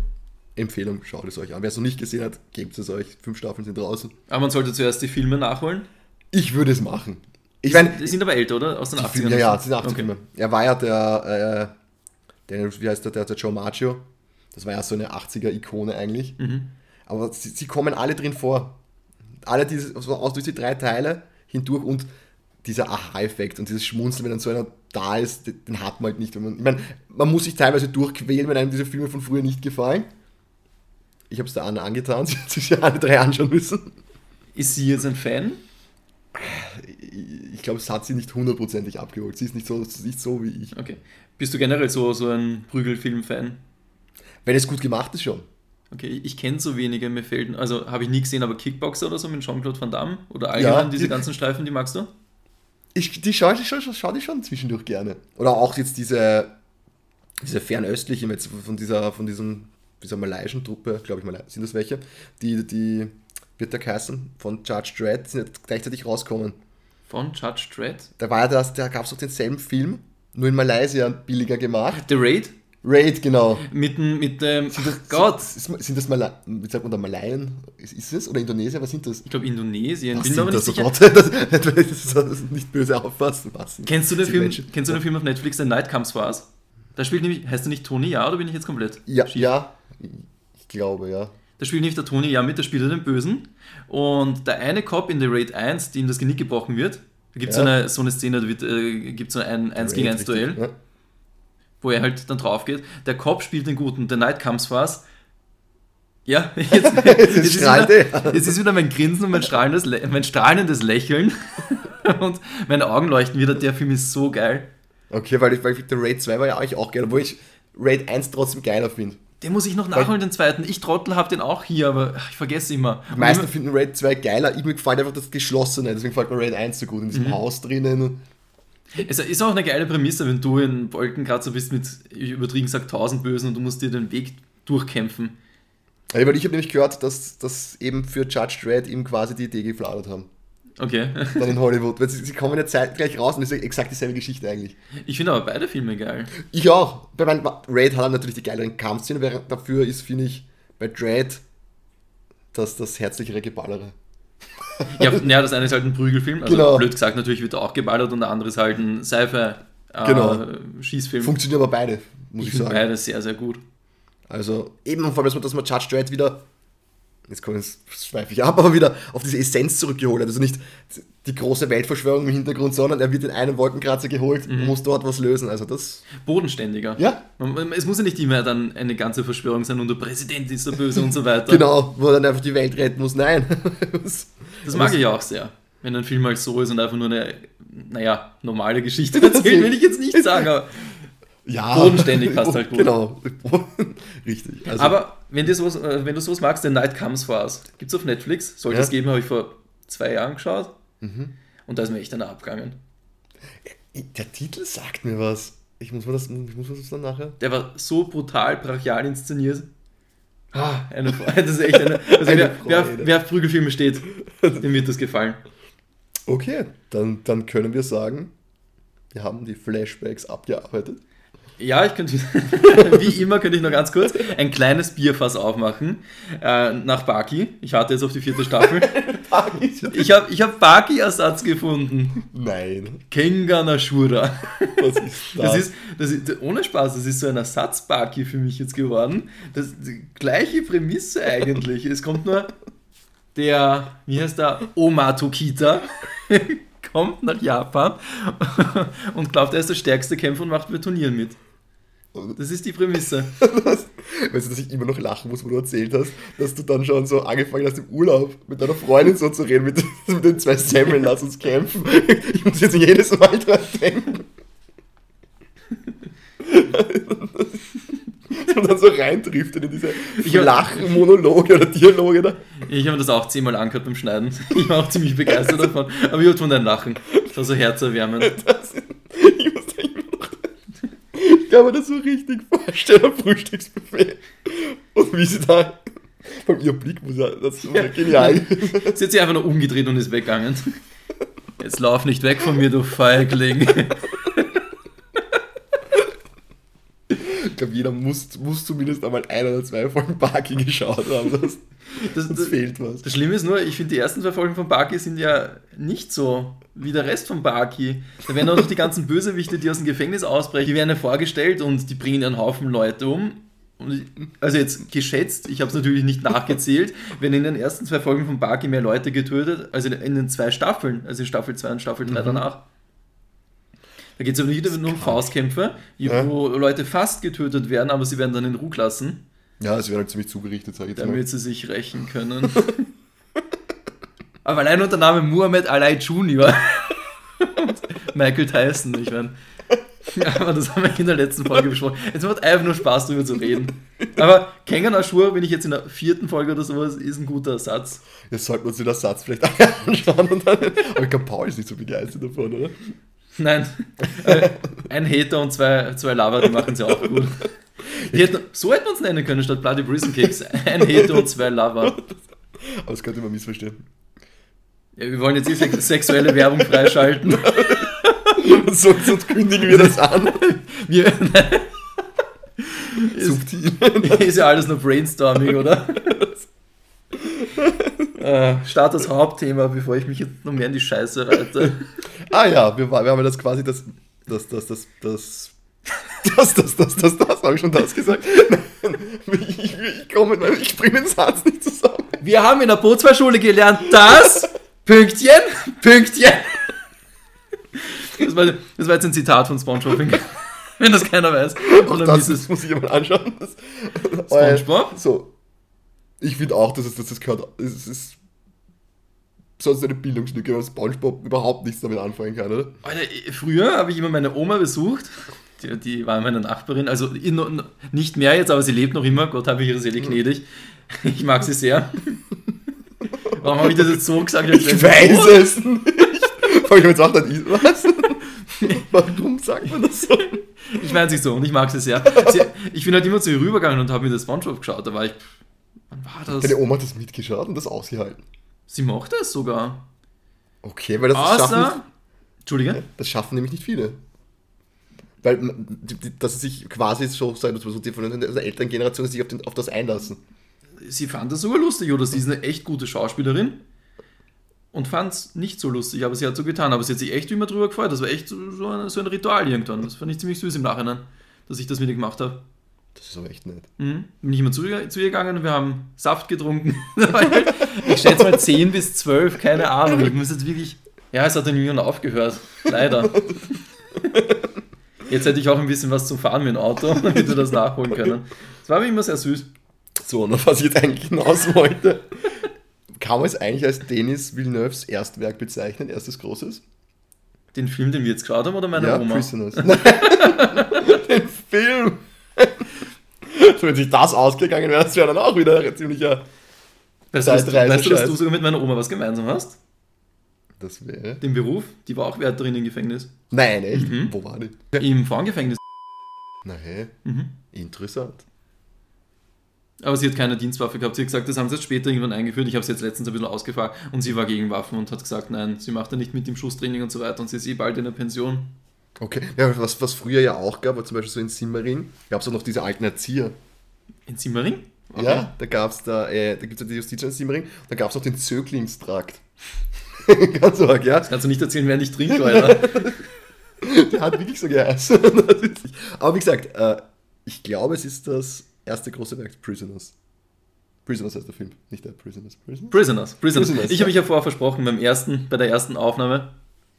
Empfehlung, schaut es euch an. Wer es noch nicht gesehen hat, gebt es euch. Fünf Staffeln sind draußen. Aber man sollte zuerst die Filme nachholen. Ich würde es machen. Ich meine, Die sind aber älter, oder? Aus den 80ern. Filme, ja, ja, sind 80 Okay. Filme. Er war ja der, äh, der, wie heißt der, der, der Joe Maggio. Das war ja so eine 80er-Ikone eigentlich. Mhm. Aber sie, sie kommen alle drin vor. Alle diese, also aus durch die drei Teile hindurch und dieser Aha-Effekt und dieses Schmunzeln, wenn dann so einer da ist, den, hat man halt nicht. Wenn man, ich meine, man muss sich teilweise durchquälen, wenn einem diese Filme von früher nicht gefallen. Ich habe es der Anna angetan, sie hat sich ja alle drei anschauen müssen. Ist sie jetzt ein Fan? Ich glaube, es hat sie nicht hundertprozentig abgeholt. Sie ist nicht so, nicht so wie ich. Okay. Bist du generell so, so ein Prügelfilm-Fan? Wenn es gut gemacht ist, schon. Okay, ich kenne so wenige, mir fehlen, also habe ich nie gesehen, aber Kickboxer oder so mit Jean-Claude Van Damme oder allgemein Ja, diese die- ganzen Streifen, die magst du? Ich, die schaue ich schon, schau ich schon zwischendurch gerne. Oder auch jetzt diese, diese fernöstliche, jetzt von dieser, von diesem, dieser malaiischen Truppe, glaube ich, Malai sind das welche, die, die wird der heißen, von Judge Dredd, sind jetzt gleichzeitig rauskommen. Von Judge Dredd? Da war ja das, da gab es doch denselben Film, nur in Malaysia billiger gemacht. The Raid? Raid, genau. Mit dem, mit dem, ach Gott, Ist- Sind das Malai, wie sagt man da, Malaien? Ist, ist es? Oder Indonesier? Was sind das? ich glaube Indonesien, Was bin sind das? Oh. Gott, das, das, ist- das nicht böse auffassen. Was sind- Kennst du den sind Film, Menschen? kennst du den Film auf Netflix, The Night Comes For Us? Da spielt nämlich, heißt der nicht Tony Ja oder bin ich jetzt komplett? Ja, schief? ja, ich glaube, ja. Da spielt nämlich der Tony Ja mit, der spielt er den Bösen. Und der eine Cop in The Raid 1, dem das Genick gebrochen wird, da gibt es Ja. so, eine, so eine Szene, da wird, äh, gibt so ein 1 gegen 1 Duell. Ja. Wo er halt dann drauf geht. Der Cop spielt den Guten, The Night Comes For Us. Ja, jetzt, jetzt, ist strahlt wieder, er. jetzt ist wieder mein Grinsen und mein strahlendes, mein strahlendes Lächeln. Und meine Augen leuchten wieder. Der Film ist so geil. Okay, weil ich, weil ich der Raid 2 war ja eigentlich auch geil, obwohl ich Raid 1 trotzdem geiler finde. Den muss ich noch nachholen, den zweiten. Ich Trottel hab den auch hier, aber ich vergesse immer. Die meisten immer- finden Raid 2 geiler, ich mir gefällt einfach das Geschlossene, deswegen gefällt mir Raid 1 so gut, in Mhm. diesem Haus drinnen. Es ist auch eine geile Prämisse, wenn du in Wolkenkratzer bist mit, ich übertrieben gesagt, 1000 Bösen und du musst dir den Weg durchkämpfen. Ja, weil ich habe nämlich gehört, dass, dass eben für Judge Dredd ihm quasi die Idee gefladert haben. Okay. Dann in Hollywood, weil sie, sie kommen ja zeitgleich raus und es ist exakt dieselbe Geschichte eigentlich. Ich finde aber beide Filme geil. Ich auch. Bei meinem Raid hat er natürlich die geileren Kampfszenen, während dafür ist, finde ich, bei Dread das, das herzlichere Geballere. Ja, ja, das eine ist halt ein Prügelfilm, also Genau. blöd gesagt, natürlich wird er auch geballert und der andere ist halt ein Seife äh, Genau. Schießfilm. Funktionieren aber beide, muss ich ich, sagen. beide sehr, sehr gut. Also eben vor allem, dass man, dass man Judge Dredd wieder, jetzt kommen jetzt schweife ich ab, aber wieder auf diese Essenz zurückgeholt hat. Also nicht die große Weltverschwörung im Hintergrund, sondern er wird in einen Wolkenkratzer geholt und muss dort was lösen. Also das, Bodenständiger. ja, Es muss ja nicht immer dann eine ganze Verschwörung sein und der Präsident ist der Böse und so weiter. genau, wo er dann einfach die Welt retten muss. Nein. Das mag ich auch sehr. Wenn ein Film halt so ist und einfach nur eine, naja, normale Geschichte erzählt, will ich jetzt nicht sagen. Ja. Bodenständig passt halt gut. Genau. Richtig. Also, aber wenn, sowas, äh, wenn du sowas magst, The Night Comes For Us, gibt es auf Netflix, sollte Ja. es geben, habe ich vor zwei Jahren geschaut. Mhm. Und da ist mir echt einer abgegangen. der Titel sagt mir was. Ich muss mir das, ich muss mir das dann nachher. Der war so brutal, brachial inszeniert. Ah, eine. Das ist echt eine. Also Eine wer, wer, wer auf Prügelfilme steht, dem wird das gefallen. Okay, dann, dann können wir sagen, wir haben die Flashbacks abgearbeitet. Ja, ich könnte, wie immer, könnte ich noch ganz kurz ein kleines Bierfass aufmachen äh, nach Baki. Ich warte jetzt auf die vierte Staffel. Ich habe ich hab Baki-Ersatz gefunden. Nein, Kengan Ashura. was ist das? Das ist, das ist, ohne Spaß, das ist so ein Ersatz-Baki für mich jetzt geworden. Das die gleiche Prämisse eigentlich. Es kommt nur der, wie heißt der, Oma Tokita, kommt nach Japan und glaubt, er ist der stärkste Kämpfer und macht bei Turnieren mit. Das ist die Prämisse. weißt du, dass ich immer noch lachen muss, wo du erzählt hast, dass du dann schon so angefangen hast im Urlaub mit deiner Freundin so zu reden, mit, mit den zwei Semmeln, lass uns kämpfen. Ich muss jetzt jedes Mal dran denken. Und dann so reindriftet in diese flachen Monologe oder Dialoge da. Ich habe das auch zehnmal angehört beim Schneiden. Ich war auch ziemlich begeistert davon. Aber ich hatte von deinem Lachen. Das war so herzerwärmend. Das, ich muss. Ich kann mir das so richtig vorstellen am Frühstücksbuffet. Und wie sie da. Von ihr Blick muss ja, das ist ja. genial. Sie hat sich einfach nur umgedreht und ist weggegangen. Jetzt lauf nicht weg von mir, du Feigling. Ich glaube, jeder muss, muss zumindest einmal ein oder zwei Folgen Baki geschaut haben. Das, Das, das fehlt was. das Schlimme ist nur, ich finde, die ersten zwei Folgen von Baki sind ja nicht so wie der Rest von Baki. Da werden auch noch die ganzen Bösewichte, die aus dem Gefängnis ausbrechen, die werden ja vorgestellt und die bringen einen Haufen Leute um. Ich, also jetzt geschätzt, ich habe es natürlich nicht nachgezählt, werden in den ersten zwei Folgen von Baki mehr Leute getötet, als in, den zwei Staffeln, also in Staffel 2 und Staffel 3 danach. Da geht es aber nicht nur um Faustkämpfe, Ja. wo Leute fast getötet werden, aber sie werden dann in Ruhe gelassen. Ja, es wird halt ziemlich zugerichtet, sag ich jetzt mal. damit sie sich rächen können. Aber allein unter Namen Muhammad Ali Jr. Michael Tyson, ich meine. Aber das haben wir in der letzten Folge besprochen. Es macht einfach nur Spaß, drüber zu reden. Aber Kengan Ashur, wenn ich jetzt in der vierten Folge oder sowas, ist ein guter Satz. Jetzt sollten wir uns den Satz vielleicht anschauen. Und dann, aber ich glaube, Paul ist nicht so begeistert davon, oder? Nein, äh, ein Hater und zwei, zwei Lava, die machen sie auch gut. Hätten, so hätten wir uns nennen können statt Bloody Prison Kicks. Ein Hater und zwei Lava. Aber das könnte man missverstehen. Ja, wir wollen jetzt hier sex- sexuelle Werbung freischalten. sonst, sonst kündigen wir das an. Wir, ist, Subtil. ist ja alles nur Brainstorming, oder? äh, start das Hauptthema, bevor ich mich jetzt noch mehr in die Scheiße reite. Ah ja, wir, wir haben ja das quasi das. Das, das, das, das. Das, das, das, das, das, habe ich schon das gesagt? Ich, ich, ich komme, ich bringe den Satz nicht zusammen. Wir haben in der Bootsfahrschule gelernt, dass Pünktchen, Pünktchen. Das war, das war jetzt ein Zitat von SpongeBob, wenn- das keiner weiß. Und dann das hieß es muss ich mal anschauen. Das, SpongeBob? So. Ich finde auch, dass es dass das gehört. Es ist sonst eine Bildungslücke, weil Spongebob überhaupt nichts damit anfangen kann, oder? Alter, früher habe ich immer meine Oma besucht. Die, die war meine Nachbarin, also in, nicht mehr jetzt, aber sie lebt noch immer. Gott habe ich ihre Seele gnädig. Ich mag sie sehr. Warum habe ich das jetzt so gesagt? Ich weiß so? es nicht. Weil ich mir jetzt auch dann was? Warum sagt man das so? Ich meine sie so und ich mag sie sehr. Ich bin halt immer zu ihr rübergegangen und habe mir das Spongebob geschaut. Da war ich. Wann war das? Deine Oma hat das mitgeschaut und das ausgehalten. Sie mochte es sogar. Okay, weil das schaffen, Außer. Entschuldige? nicht, das schaffen nämlich nicht viele. Weil, dass sie sich quasi so sein, dass so die von der älteren Generation sich auf, den, auf das einlassen. Sie fand das sogar lustig, oder? Sie ist eine echt gute Schauspielerin. Und fand es nicht so lustig, aber sie hat so getan. Aber sie hat sich echt immer drüber gefreut. Das war echt so, so, ein, so ein Ritual irgendwann. Das fand ich ziemlich süß im Nachhinein, dass ich das wieder gemacht habe. Das ist aber echt nett. Mhm. Bin ich immer zu, ihr- zu ihr gegangen und wir haben Saft getrunken. Ich schätze mal 10 bis 12, keine Ahnung. Ich muss jetzt wirklich. Ja, es hat dann irgendwann aufgehört. Leider. Jetzt hätte ich auch ein bisschen was zum Fahren mit dem Auto, damit wir das nachholen können. Das war aber immer sehr süß. So, und auf was ich jetzt eigentlich hinaus wollte. Kann man es eigentlich als Denis Villeneuves Erstwerk bezeichnen, erstes großes? Den Film, den wir jetzt geschaut haben, oder meine ja, Oma? Prisoners. Den Film. so, wenn sich das ausgegangen wäre, das wäre dann auch wieder ein ziemlicher. Weißt du, dass, Zeitreise- weißt du, dass du sogar mit meiner Oma was gemeinsam hast? Das wäre. Den Beruf? Die war auch Wärterin im Gefängnis. Nein, echt? Mhm. Wo war die? Im Frauengefängnis. Na hä? Mhm. Interessant. Aber sie hat keine Dienstwaffe gehabt. Sie hat gesagt, das haben sie jetzt später irgendwann eingeführt. Ich habe sie jetzt letztens ein bisschen ausgefragt und sie war gegen Waffen und hat gesagt, nein, sie macht da nicht mit dem Schusstraining und so weiter und sie ist eh bald in der Pension. Okay. Ja, was, was früher ja auch gab, war zum Beispiel so in Simmering, gab es auch noch diese alten Erzieher. In Simmering? Ja, da gab es da, äh, da gibt es ja die Justiz in Simmering, da gab es auch den Zöglingstrakt. Ganz arg, ja. Kannst du nicht erzählen, wer nicht trinkt, Alter. Der hat wirklich so geheißen. Das Aber wie gesagt, äh, ich glaube, es ist das erste große Werk, Prisoners. Prisoners heißt der Film, nicht der Prisoners. Prisoners? Prisoners. Prisoners. Prisoners, ich habe mich ja vorher versprochen, beim ersten, bei der ersten Aufnahme,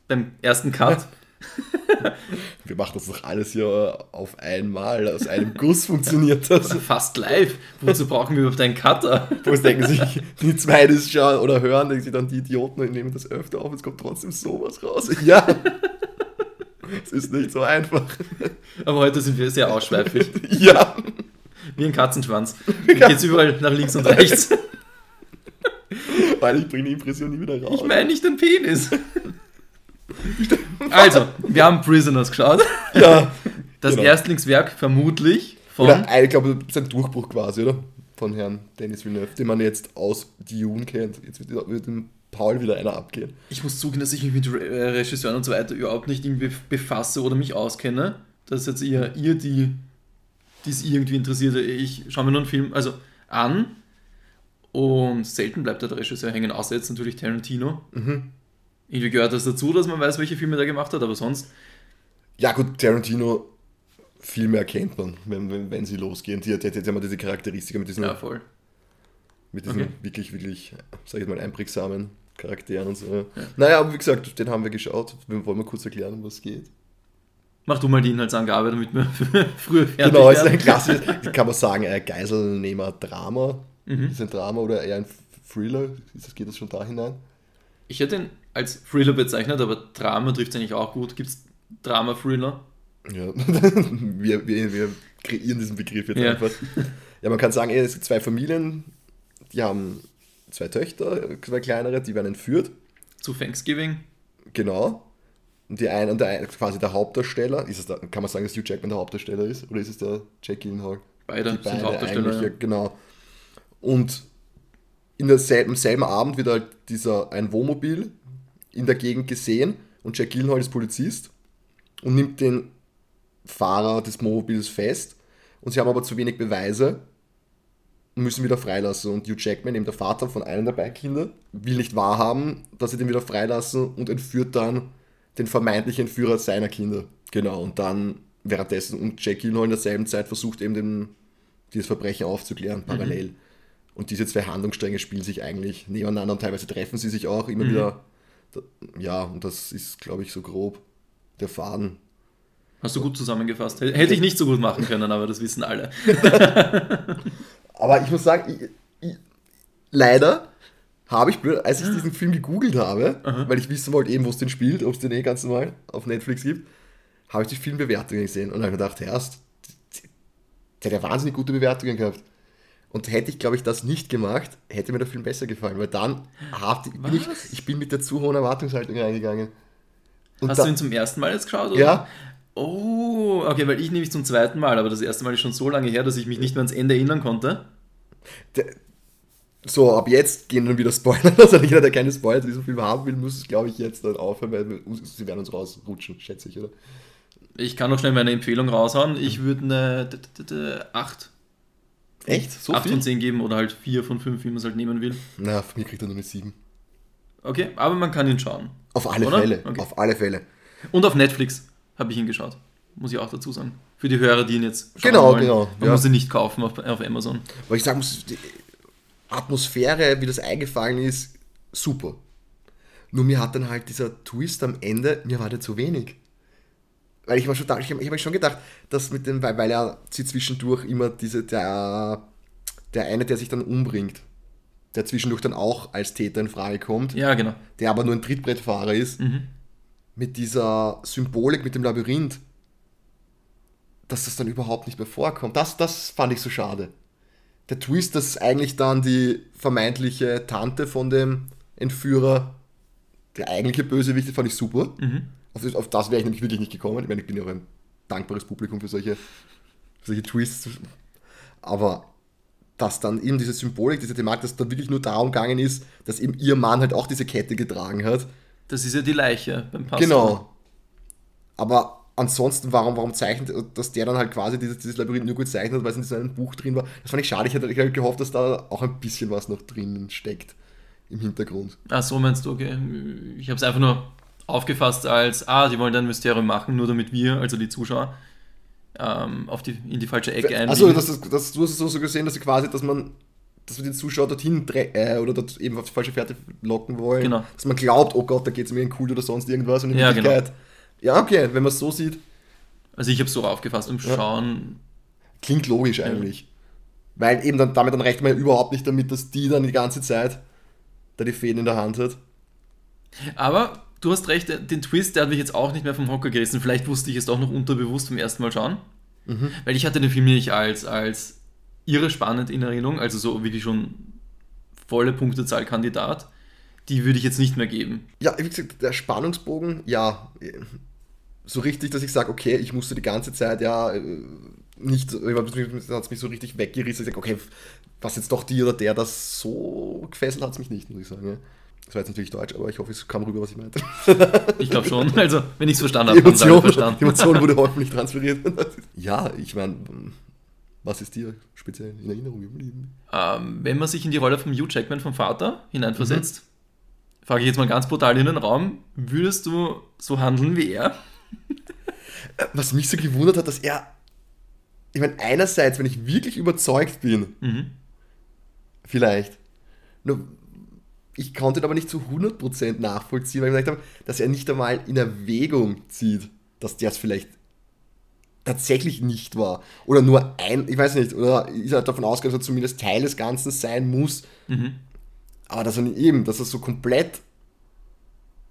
beim ersten Cut, Wir machen das doch alles hier auf einmal, aus einem Guss funktioniert das. fast live. Wozu brauchen wir überhaupt einen Cutter? Wo es denken sich, die zwei das schauen oder hören, denken sich dann die Idioten und nehmen das öfter auf, es kommt trotzdem sowas raus. Ja. Es ist nicht so einfach. Aber heute sind wir sehr ausschweifig. Ja. Wie ein Katzenschwanz. Ja. Geht's überall nach links und rechts. Weil ich bringe die Impression nie wieder raus. Ich meine nicht den Penis. also, wir haben Prisoners geschaut. Ja. Das genau. Erstlingswerk vermutlich von. Oder, ich glaube, das ist ein Durchbruch quasi, oder? Von Herrn Dennis Villeneuve, den man jetzt aus Dune kennt. Jetzt wird, wird dem Paul wieder einer abgehen. Ich muss zugeben, dass ich mich mit äh, Regisseuren und so weiter überhaupt nicht irgendwie befasse oder mich auskenne. Das ist jetzt eher ihr, die es irgendwie interessiert. Ich schaue mir nur einen Film also an und selten bleibt der Regisseur hängen, außer jetzt natürlich Tarantino. Mhm. Irgendwie gehört das dazu, dass man weiß, welche Filme der gemacht hat, aber sonst. Ja, gut, Tarantino, Filme erkennt man, wenn, wenn, wenn sie losgehen. Die hat jetzt immer diese Charakteristika mit diesen. Ja, voll. Mit diesen okay. wirklich, wirklich, sag ich mal, einprägsamen Charakteren und so. Ja. Naja, aber wie gesagt, den haben wir geschaut. Wir wollen mal kurz erklären, um was geht. Mach du mal die Inhaltsangabe, damit wir früher fertig Genau, ist ein klassisches, kann man sagen, Geiselnehmer-Drama. Mhm. Ist ein Drama oder eher ein Thriller? Geht das schon da hinein? Ich hätte ihn als Thriller bezeichnet, aber Drama trifft es eigentlich auch gut. Gibt es Drama-Thriller? Ja, wir, wir, wir kreieren diesen Begriff jetzt ja. einfach. Ja, man kann sagen, es gibt zwei Familien, die haben zwei Töchter, zwei kleinere, die werden entführt. Zu Thanksgiving. Genau. Und die eine, und der eine, quasi der Hauptdarsteller, ist es da, kann man sagen, dass Hugh Jackman der Hauptdarsteller ist? Oder ist es der Jack Gyllenhaal? Beide, die beide sind Hauptdarsteller. Ja. Genau. Und in derselben selben Abend wird halt dieser, ein Wohnmobil in der Gegend gesehen und Jack Gyllenhaal ist Polizist und nimmt den Fahrer des Wohnmobils fest und sie haben aber zu wenig Beweise und müssen wieder freilassen. Und Hugh Jackman, eben der Vater von einem der beiden Kinder, will nicht wahrhaben, dass sie den wieder freilassen und entführt dann den vermeintlichen Entführer seiner Kinder. Genau, und dann währenddessen und Jack Gyllenhaal in derselben Zeit versucht eben den, dieses Verbrechen aufzuklären, parallel. Mhm. Und diese zwei Handlungsstränge spielen sich eigentlich nebeneinander und teilweise treffen sie sich auch immer mhm. wieder. Ja, und das ist, glaube ich, so grob der Faden. Hast du gut zusammengefasst. Hätte ich nicht so gut machen können, aber das wissen alle. Aber ich muss sagen, ich, ich, leider habe ich, als ich diesen Film gegoogelt habe, Aha. weil ich wissen wollte eben, wo es den spielt, ob es den eh ganz normal auf Netflix gibt, habe ich die Filmbewertungen gesehen und habe gedacht, erst, der hat ja wahnsinnig gute Bewertungen gehabt. Und hätte ich, glaube ich, das nicht gemacht, hätte mir der Film besser gefallen, weil dann hab, bin ich, ich bin mit der zu hohen Erwartungshaltung reingegangen. Und Hast da, du ihn zum ersten Mal jetzt geschaut? Oder? Ja. Oh, okay, weil ich nämlich zum zweiten Mal, aber das erste Mal ist schon so lange her, dass ich mich nicht mehr ans Ende erinnern konnte. Der, so, ab jetzt gehen dann wieder Spoiler. Also jeder, der keine Spoiler zu diesem Film haben will, muss es, glaube ich, jetzt dann aufhören, weil sie werden uns rausrutschen, schätze ich, oder? Ich kann noch schnell meine Empfehlung raushauen. Ich würde eine 8. Echt? So 8 viel? von 10 geben oder halt 4 von 5, wie man es halt nehmen will. Na, für mich kriegt er nur eine 7. Okay, aber man kann ihn schauen. Auf alle oder? Fälle. Okay. Auf alle Fälle. Und auf Netflix habe ich ihn geschaut. Muss ich auch dazu sagen. Für die Hörer, die ihn jetzt schauen Genau, wollen. genau. Man ja. muss ihn nicht kaufen auf, auf Amazon. Weil ich sagen muss, Atmosphäre, wie das eingefallen ist, super. Nur mir hat dann halt dieser Twist am Ende, mir war der zu wenig. Weil ich mir schon, ich habe hab schon gedacht, dass mit dem, weil, weil er sie zwischendurch immer diese, der, der eine, der sich dann umbringt, der zwischendurch dann auch als Täter in Frage kommt. Ja, genau. Der aber nur ein Trittbrettfahrer ist. Mhm. Mit dieser Symbolik, mit dem Labyrinth dass das dann überhaupt nicht mehr vorkommt. Das, das fand ich so schade. Der Twist, dass eigentlich dann die vermeintliche Tante von dem Entführer der eigentliche Bösewicht, fand ich super. Mhm. Auf, auf, das wäre ich nämlich wirklich nicht gekommen. Ich meine, ich bin ja auch ein dankbares Publikum für solche, für solche Twists. Aber dass dann eben diese Symbolik, diese Thematik, dass da wirklich nur darum gegangen ist, dass eben ihr Mann halt auch diese Kette getragen hat. Das ist ja die Leiche beim Pastor. Genau. Aber ansonsten, warum, warum zeichnet, dass der dann halt quasi dieses, dieses Labyrinth nur gut zeichnet, weil es in diesem Buch drin war. Das fand ich schade. Ich hätte halt gehofft, dass da auch ein bisschen was noch drinnen steckt im Hintergrund. Ach so meinst du, okay. Ich habe es einfach nur aufgefasst als, ah, die wollen dann ein Mysterium machen, nur damit wir, also die Zuschauer, ähm, auf die, in die falsche Ecke einbiegen. Also das, das, das, du hast es so gesehen, dass sie quasi, dass man dass wir den Zuschauer dorthin äh, oder dort eben auf die falsche Fährte locken wollen. Genau. Dass man glaubt, oh Gott, da geht es mir in cool oder sonst irgendwas und in ja, Wirklichkeit genau ja, okay, wenn man es so sieht. Also ich habe es so aufgefasst im Schauen. Klingt logisch eigentlich. Ja. Weil eben dann, damit dann rechnet man ja überhaupt nicht damit, dass die dann die ganze Zeit da die Fäden in der Hand hat. Aber du hast recht, den Twist, der hat mich jetzt auch nicht mehr vom Hocker gerissen. Vielleicht wusste ich es doch noch unterbewusst vom ersten Mal schauen. Mhm. Weil ich hatte den Film nicht als, als irre spannend in Erinnerung, also so wirklich schon volle Punktezahl Kandidat. Die würde ich jetzt nicht mehr geben. Ja, wie gesagt, der Spannungsbogen, ja, so richtig, dass ich sage, okay, ich musste die ganze Zeit ja äh, nicht, hat es mich so richtig weggerissen. Ich sage, okay, was jetzt doch die oder der, das so gefesselt hat es mich nicht, muss ich sagen. Ja. Das war jetzt natürlich Deutsch, aber ich hoffe, es kam rüber, was ich meinte. Ich glaube schon. Also, wenn ich es verstanden habe, Emotion, habe verstanden. Die Emotion wurde hoffentlich transferiert. Ja, ich meine, was ist dir speziell in Erinnerung geblieben? Ähm, wenn man sich in die Rolle von Hugh Jackman vom Vater hineinversetzt, mhm. Frage ich jetzt mal ganz brutal in den Raum, würdest du so handeln wie er? Was mich so gewundert hat, dass er, ich meine, einerseits, wenn ich wirklich überzeugt bin, mhm. vielleicht, nur ich konnte aber nicht zu 100% nachvollziehen, weil ich gesagt habe, dass er nicht einmal in Erwägung zieht, dass der es vielleicht tatsächlich nicht war. Oder nur ein, ich weiß nicht, oder ist er davon ausgegangen, dass er zumindest Teil des Ganzen sein muss. Mhm. Aber dass er nicht eben, dass er so komplett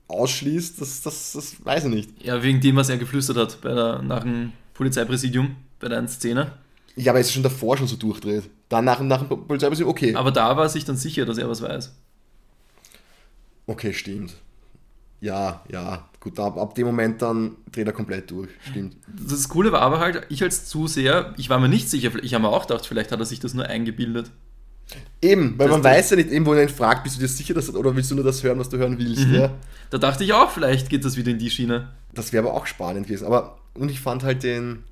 ausschließt, das, das, das weiß ich nicht. Ja, wegen dem, was er geflüstert hat bei der, nach dem Polizeipräsidium, bei der Szene. Ja, aber er ist schon davor schon so durchdreht. Dann nach, nach dem Polizeipräsidium, okay. Aber da war er sich dann sicher, dass er was weiß. Okay, stimmt. Ja, ja, gut, ab, ab dem Moment dann dreht er komplett durch, stimmt. Das Coole war aber halt, ich als Zuseher, ich war mir nicht sicher, ich habe mir auch gedacht, vielleicht hat er sich das nur eingebildet. Eben, weil man weiß ja nicht, eben, wo er ihn fragt, bist du dir sicher, dass, oder willst du nur das hören, was du hören willst? Mhm. Ja? Da dachte ich auch, vielleicht geht das wieder in die Schiene. Das wäre aber auch spannend gewesen. Aber, und ich fand halt den,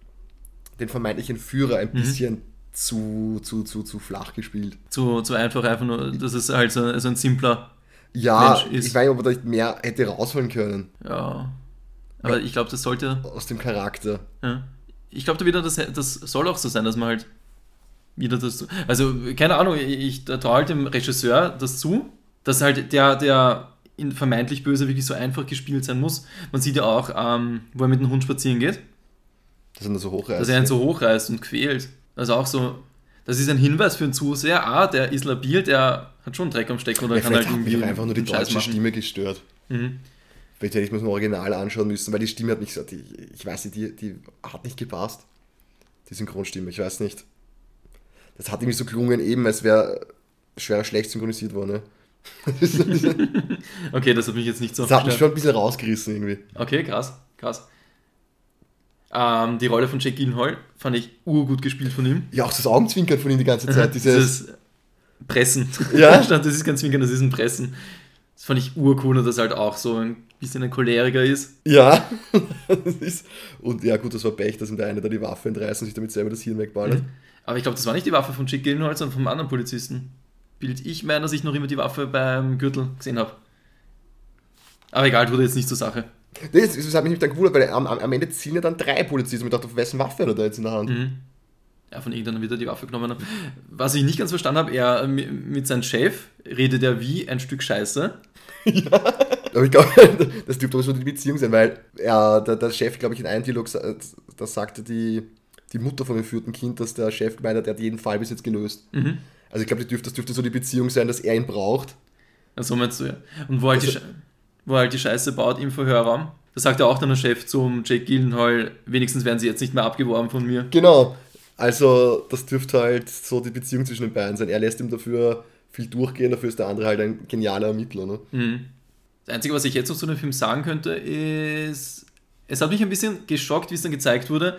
den vermeintlichen Führer ein mhm. bisschen zu, zu, zu, zu flach gespielt. Zu, zu einfach, einfach nur, das ist halt so, so ein simpler ja, Mensch ist. Ich weiß nicht, ob er da mehr hätte rausholen können. Ja. Aber ja, ich glaube, das sollte. Aus dem Charakter. Ja. Ich glaube da wieder, das, das soll auch so sein, dass man halt wieder das. Also, keine Ahnung, ich, ich traue halt dem Regisseur das zu, dass halt der, der in vermeintlich böse wirklich so einfach gespielt sein muss. Man sieht ja auch, ähm, wo er mit dem Hund spazieren geht. Dass er ihn so hochreißt. Dass er ihn so hochreißt und quält. Also auch so, das ist ein Hinweis für einen Zuseher, ah, der ist labil, der hat schon Dreck am Stecken oder ja, kann halt irgendwie. Mich einfach nur die deutsche Stimme gestört. Mhm. Vielleicht hätte ich mir das Original anschauen müssen, weil die Stimme hat nicht so, die, ich weiß nicht, die, die hat nicht gepasst. Die Synchronstimme, ich weiß nicht. Das hat irgendwie so gelungen, eben, als wäre schwer schlecht synchronisiert worden. Ne? okay, das hat mich jetzt nicht so. Das hat mich schon ein bisschen rausgerissen irgendwie. Okay, krass, krass. Ähm, die Rolle von Jake Gyllenhaal fand ich urgut gespielt von ihm. Ja, auch das Augenzwinkern von ihm die ganze Zeit. Dieses, dieses Pressen. Ja. das ist kein Zwinkern, das ist ein Pressen. Das fand ich urcool und dass er halt auch so ein bisschen ein Choleriker ist. Ja. und ja, gut, das war Pech, dass ihm der eine da die Waffe entreißt und sich damit selber das Hirn wegballert. Mhm. Aber ich glaube, das war nicht die Waffe von Jake Gyllenhaal, sondern vom anderen Polizisten. Bild ich meine, dass ich noch immer die Waffe beim Gürtel gesehen habe. Aber egal, tut jetzt nicht zur Sache. Das, das hat mich dann gewundert, weil am, am Ende ziehen ja dann drei Polizisten. Und ich dachte, auf wessen Waffe hat er da jetzt in der Hand? Mhm. Ja, von irgendeiner wieder die Waffe genommen. Was ich nicht ganz verstanden habe, er mit seinem Chef redet er wie ein Stück Scheiße. ja, aber ich glaube, das dürfte so die Beziehung sein, weil er, der, der Chef, glaube ich, in einem Dialog, da sagte die, die Mutter von dem vierten Kind, dass der Chef gemeint hat, er hat jeden Fall bis jetzt gelöst. Mhm. Also ich glaube, das dürfte, das dürfte so die Beziehung sein, dass er ihn braucht. So meinst du, ja. Und wo halt also, die wo halt die Scheiße baut im Verhörraum. Da sagt er auch dann der Chef zum Jake Gyllenhaal, wenigstens werden sie jetzt nicht mehr abgeworben von mir. Genau. Also das dürfte halt so die Beziehung zwischen den beiden sein. Er lässt ihm dafür viel durchgehen, dafür ist der andere halt ein genialer Ermittler. Ne? Mhm. Das Einzige, was ich jetzt noch zu dem Film sagen könnte, ist, es hat mich ein bisschen geschockt, wie es dann gezeigt wurde,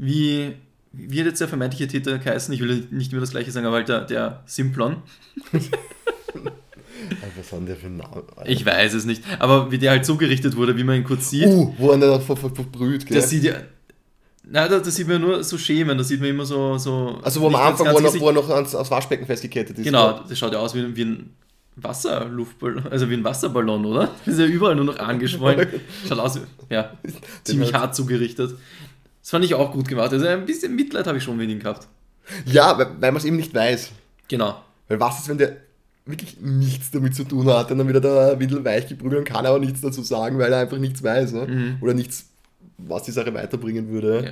wie, wie hat jetzt der vermeintliche Täter geheißen? Ich will nicht mehr das gleiche sagen, aber halt der, der Simplon. Was hat der für einen Namen? Ich weiß es nicht. Aber wie der halt so gerichtet wurde, wie man ihn kurz sieht. Uh, wo er dann ver ver verbrüht, gell? Das sieht ja. Nein, da, da, sieht man nur so Schemen, da sieht man immer so. so also, wo am Anfang, wo er, noch, wo er noch ans, ans Waschbecken festgekettet ist. Genau, das schaut ja aus wie, wie ein Wasserluftballon, also wie ein Wasserballon, oder? Das ist ja überall nur noch angeschwollen. Schaut aus, ja, ziemlich hart zugerichtet. Das fand ich auch gut gemacht. Also ein bisschen Mitleid habe ich schon wenig gehabt. Ja, weil, weil man es eben nicht weiß. Genau. Weil was ist, wenn der wirklich nichts damit zu tun hat und dann wieder da ein bisschen weich geprügelt und kann aber nichts dazu sagen, weil er einfach nichts weiß. Ne? Mhm. Oder nichts, was die Sache weiterbringen würde. Ja.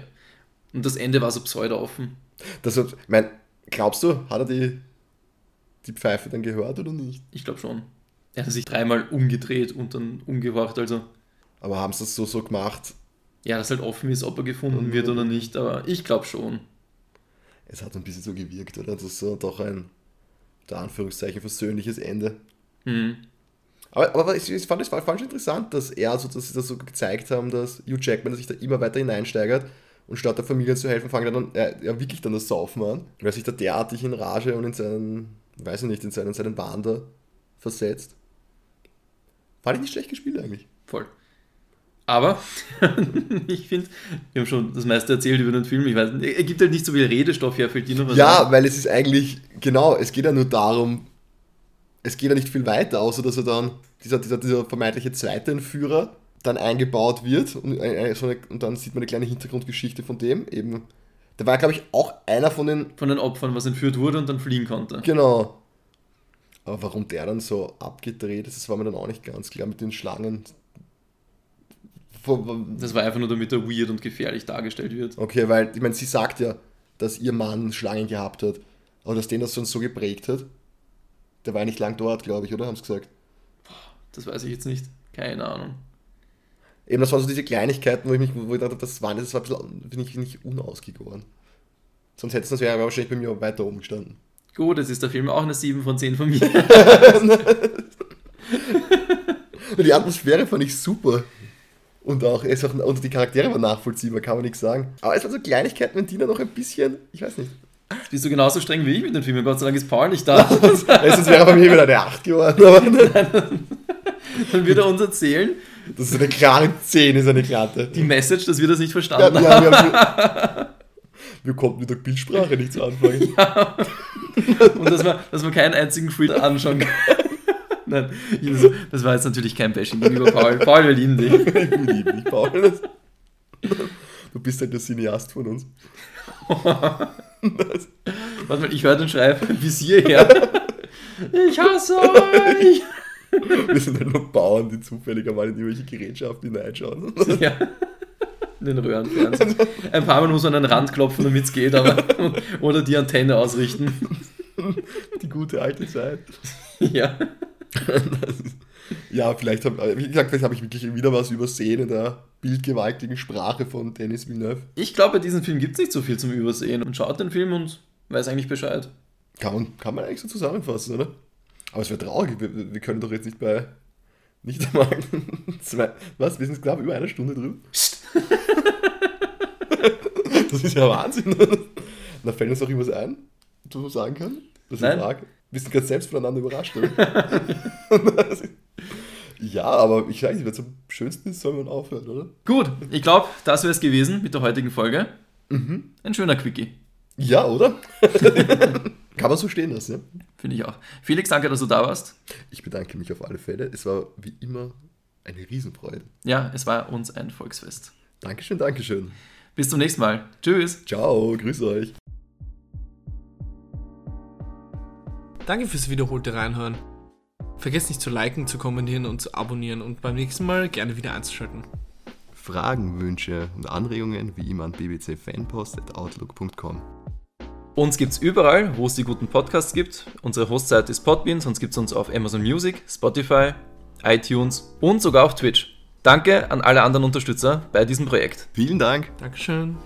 Und das Ende war so pseudo-offen. Das hat, mein, glaubst du, hat er die, die Pfeife dann gehört oder nicht? Ich glaube schon. Er hat sich dreimal umgedreht und dann umgehorcht, also. Aber haben sie das so, so gemacht? Ja, dass halt offen ist, ob er gefunden mhm. wird oder nicht, aber ich glaube schon. es hat ein bisschen so gewirkt, oder? Das ist so doch ein, unter Anführungszeichen, versöhnliches Ende. Mhm. Aber, aber ich, ich fand es fand schon interessant, dass er so, dass sie das so gezeigt haben, dass Hugh Jackman sich da immer weiter hineinsteigert und statt der Familie zu helfen, fängt er dann er, er wirklich dann das Saufen an, weil er sich da derartig in Rage und in seinen, weiß ich nicht, in seinen, seinen Wahn da versetzt. Fand ich nicht schlecht gespielt eigentlich. Voll. Aber ich finde, wir haben schon das meiste erzählt über den Film. Ich weiß, er gibt halt nicht so viel Redestoff her, fällt dir noch was Ja, ein? weil es ist eigentlich, genau, es geht ja nur darum, es geht ja nicht viel weiter, außer dass er dann, dieser, dieser, dieser vermeintliche zweite Entführer, dann eingebaut wird und, äh, so eine, und dann sieht man eine kleine Hintergrundgeschichte von dem. Eben, der war, glaube ich, auch einer von den, Von den Opfern, was entführt wurde und dann fliehen konnte. genau. Aber warum der dann so abgedreht ist, das war mir dann auch nicht ganz klar mit den Schlangen. Das war einfach nur, damit er weird und gefährlich dargestellt wird. Okay, weil, ich meine, sie sagt ja, dass ihr Mann Schlangen gehabt hat. Aber dass den das schon so geprägt hat, der war ja nicht lang dort, glaube ich, oder? Haben sie gesagt. Das weiß ich jetzt nicht. Keine Ahnung. Eben, das waren so diese Kleinigkeiten, wo ich mich, wo ich dachte, das war, das war ein bisschen, ich, nicht unausgegoren. Sonst hätte es das wäre wahrscheinlich bei mir weiter oben gestanden. Gut, es ist der Film auch eine 7 von 10 von mir. Die Atmosphäre fand ich super. Und auch, es war, und die Charaktere waren nachvollziehbar, kann man nichts sagen. Aber es waren so Kleinigkeiten, wenn die dann noch ein bisschen, ich weiß nicht. Jetzt bist du genauso streng wie ich mit den Filmen. Gott sei Dank ist Paul nicht da. Sonst wäre bei mir wieder eine 8 geworden. Aber Dann wird er uns erzählen, das ist eine klare 10, ist eine glatte. die Message, dass wir das nicht Ja, verstanden wir, haben. haben, wir, haben, wir konnten mit der Bildsprache nichts anfangen. Und dass man, dass man keinen einzigen Film anschauen kann. Nein, das- das war jetzt natürlich kein Bashing gegenüber Paul. Paul, wir lieben dich. Ich liebe dich, Paul. Du bist halt der Cineast von uns. Warte mal, ich höre den Schrei bis hierher. Ich hasse euch! Wir sind halt nur Bauern, die zufällig einmal in irgendwelche Gerätschaften hineinschauen. Ja. In den Röhrenfernsehen. Ein paar Mal muss man an den Rand klopfen, damit es geht, aber. Oder die Antenne ausrichten. Die gute alte Zeit. Ja. Ja, vielleicht habe wie gesagt, vielleicht habe ich wirklich wieder was übersehen in der bildgewaltigen Sprache von Denis Villeneuve. Ich glaube, bei diesem Film gibt es nicht so viel zum Übersehen. Und schaut den Film und weiß eigentlich Bescheid. Kann man, kann man eigentlich so zusammenfassen, oder? Aber es wäre traurig, wir, wir können doch jetzt nicht bei nicht einmal zwei, was, wir sind knapp über eine Stunde drüber. Das ist ja Wahnsinn. Da fällt uns auch irgendwas ein, was man sagen kann. Das ist Nein. eine Frage. Wir sind gerade selbst voneinander überrascht, oder? ja, aber ich weiß nicht, es am schönsten ist, soll man aufhören, oder? Gut, ich glaube, das wäre es gewesen mit der heutigen Folge. Ein schöner Quickie. Ja, oder? kann man so stehen lassen, ja? Finde ich auch. Felix, danke, dass du da warst. Ich bedanke mich auf alle Fälle. Es war wie immer eine Riesenfreude. Ja, es war uns ein Volksfest. Dankeschön, Dankeschön. Bis zum nächsten Mal. Tschüss. Ciao, grüß euch. Danke fürs wiederholte Reinhören. Vergesst nicht zu liken, zu kommentieren und zu abonnieren und beim nächsten Mal gerne wieder einzuschalten. Fragen, Wünsche und Anregungen wie immer an bbcfanpost.outlook.com. Uns gibt's überall, wo es die guten Podcasts gibt. Unsere Hostseite ist Podbean, sonst gibt's uns auf Amazon Music, Spotify, iTunes und sogar auf Twitch. Danke an alle anderen Unterstützer bei diesem Projekt. Vielen Dank. Dankeschön.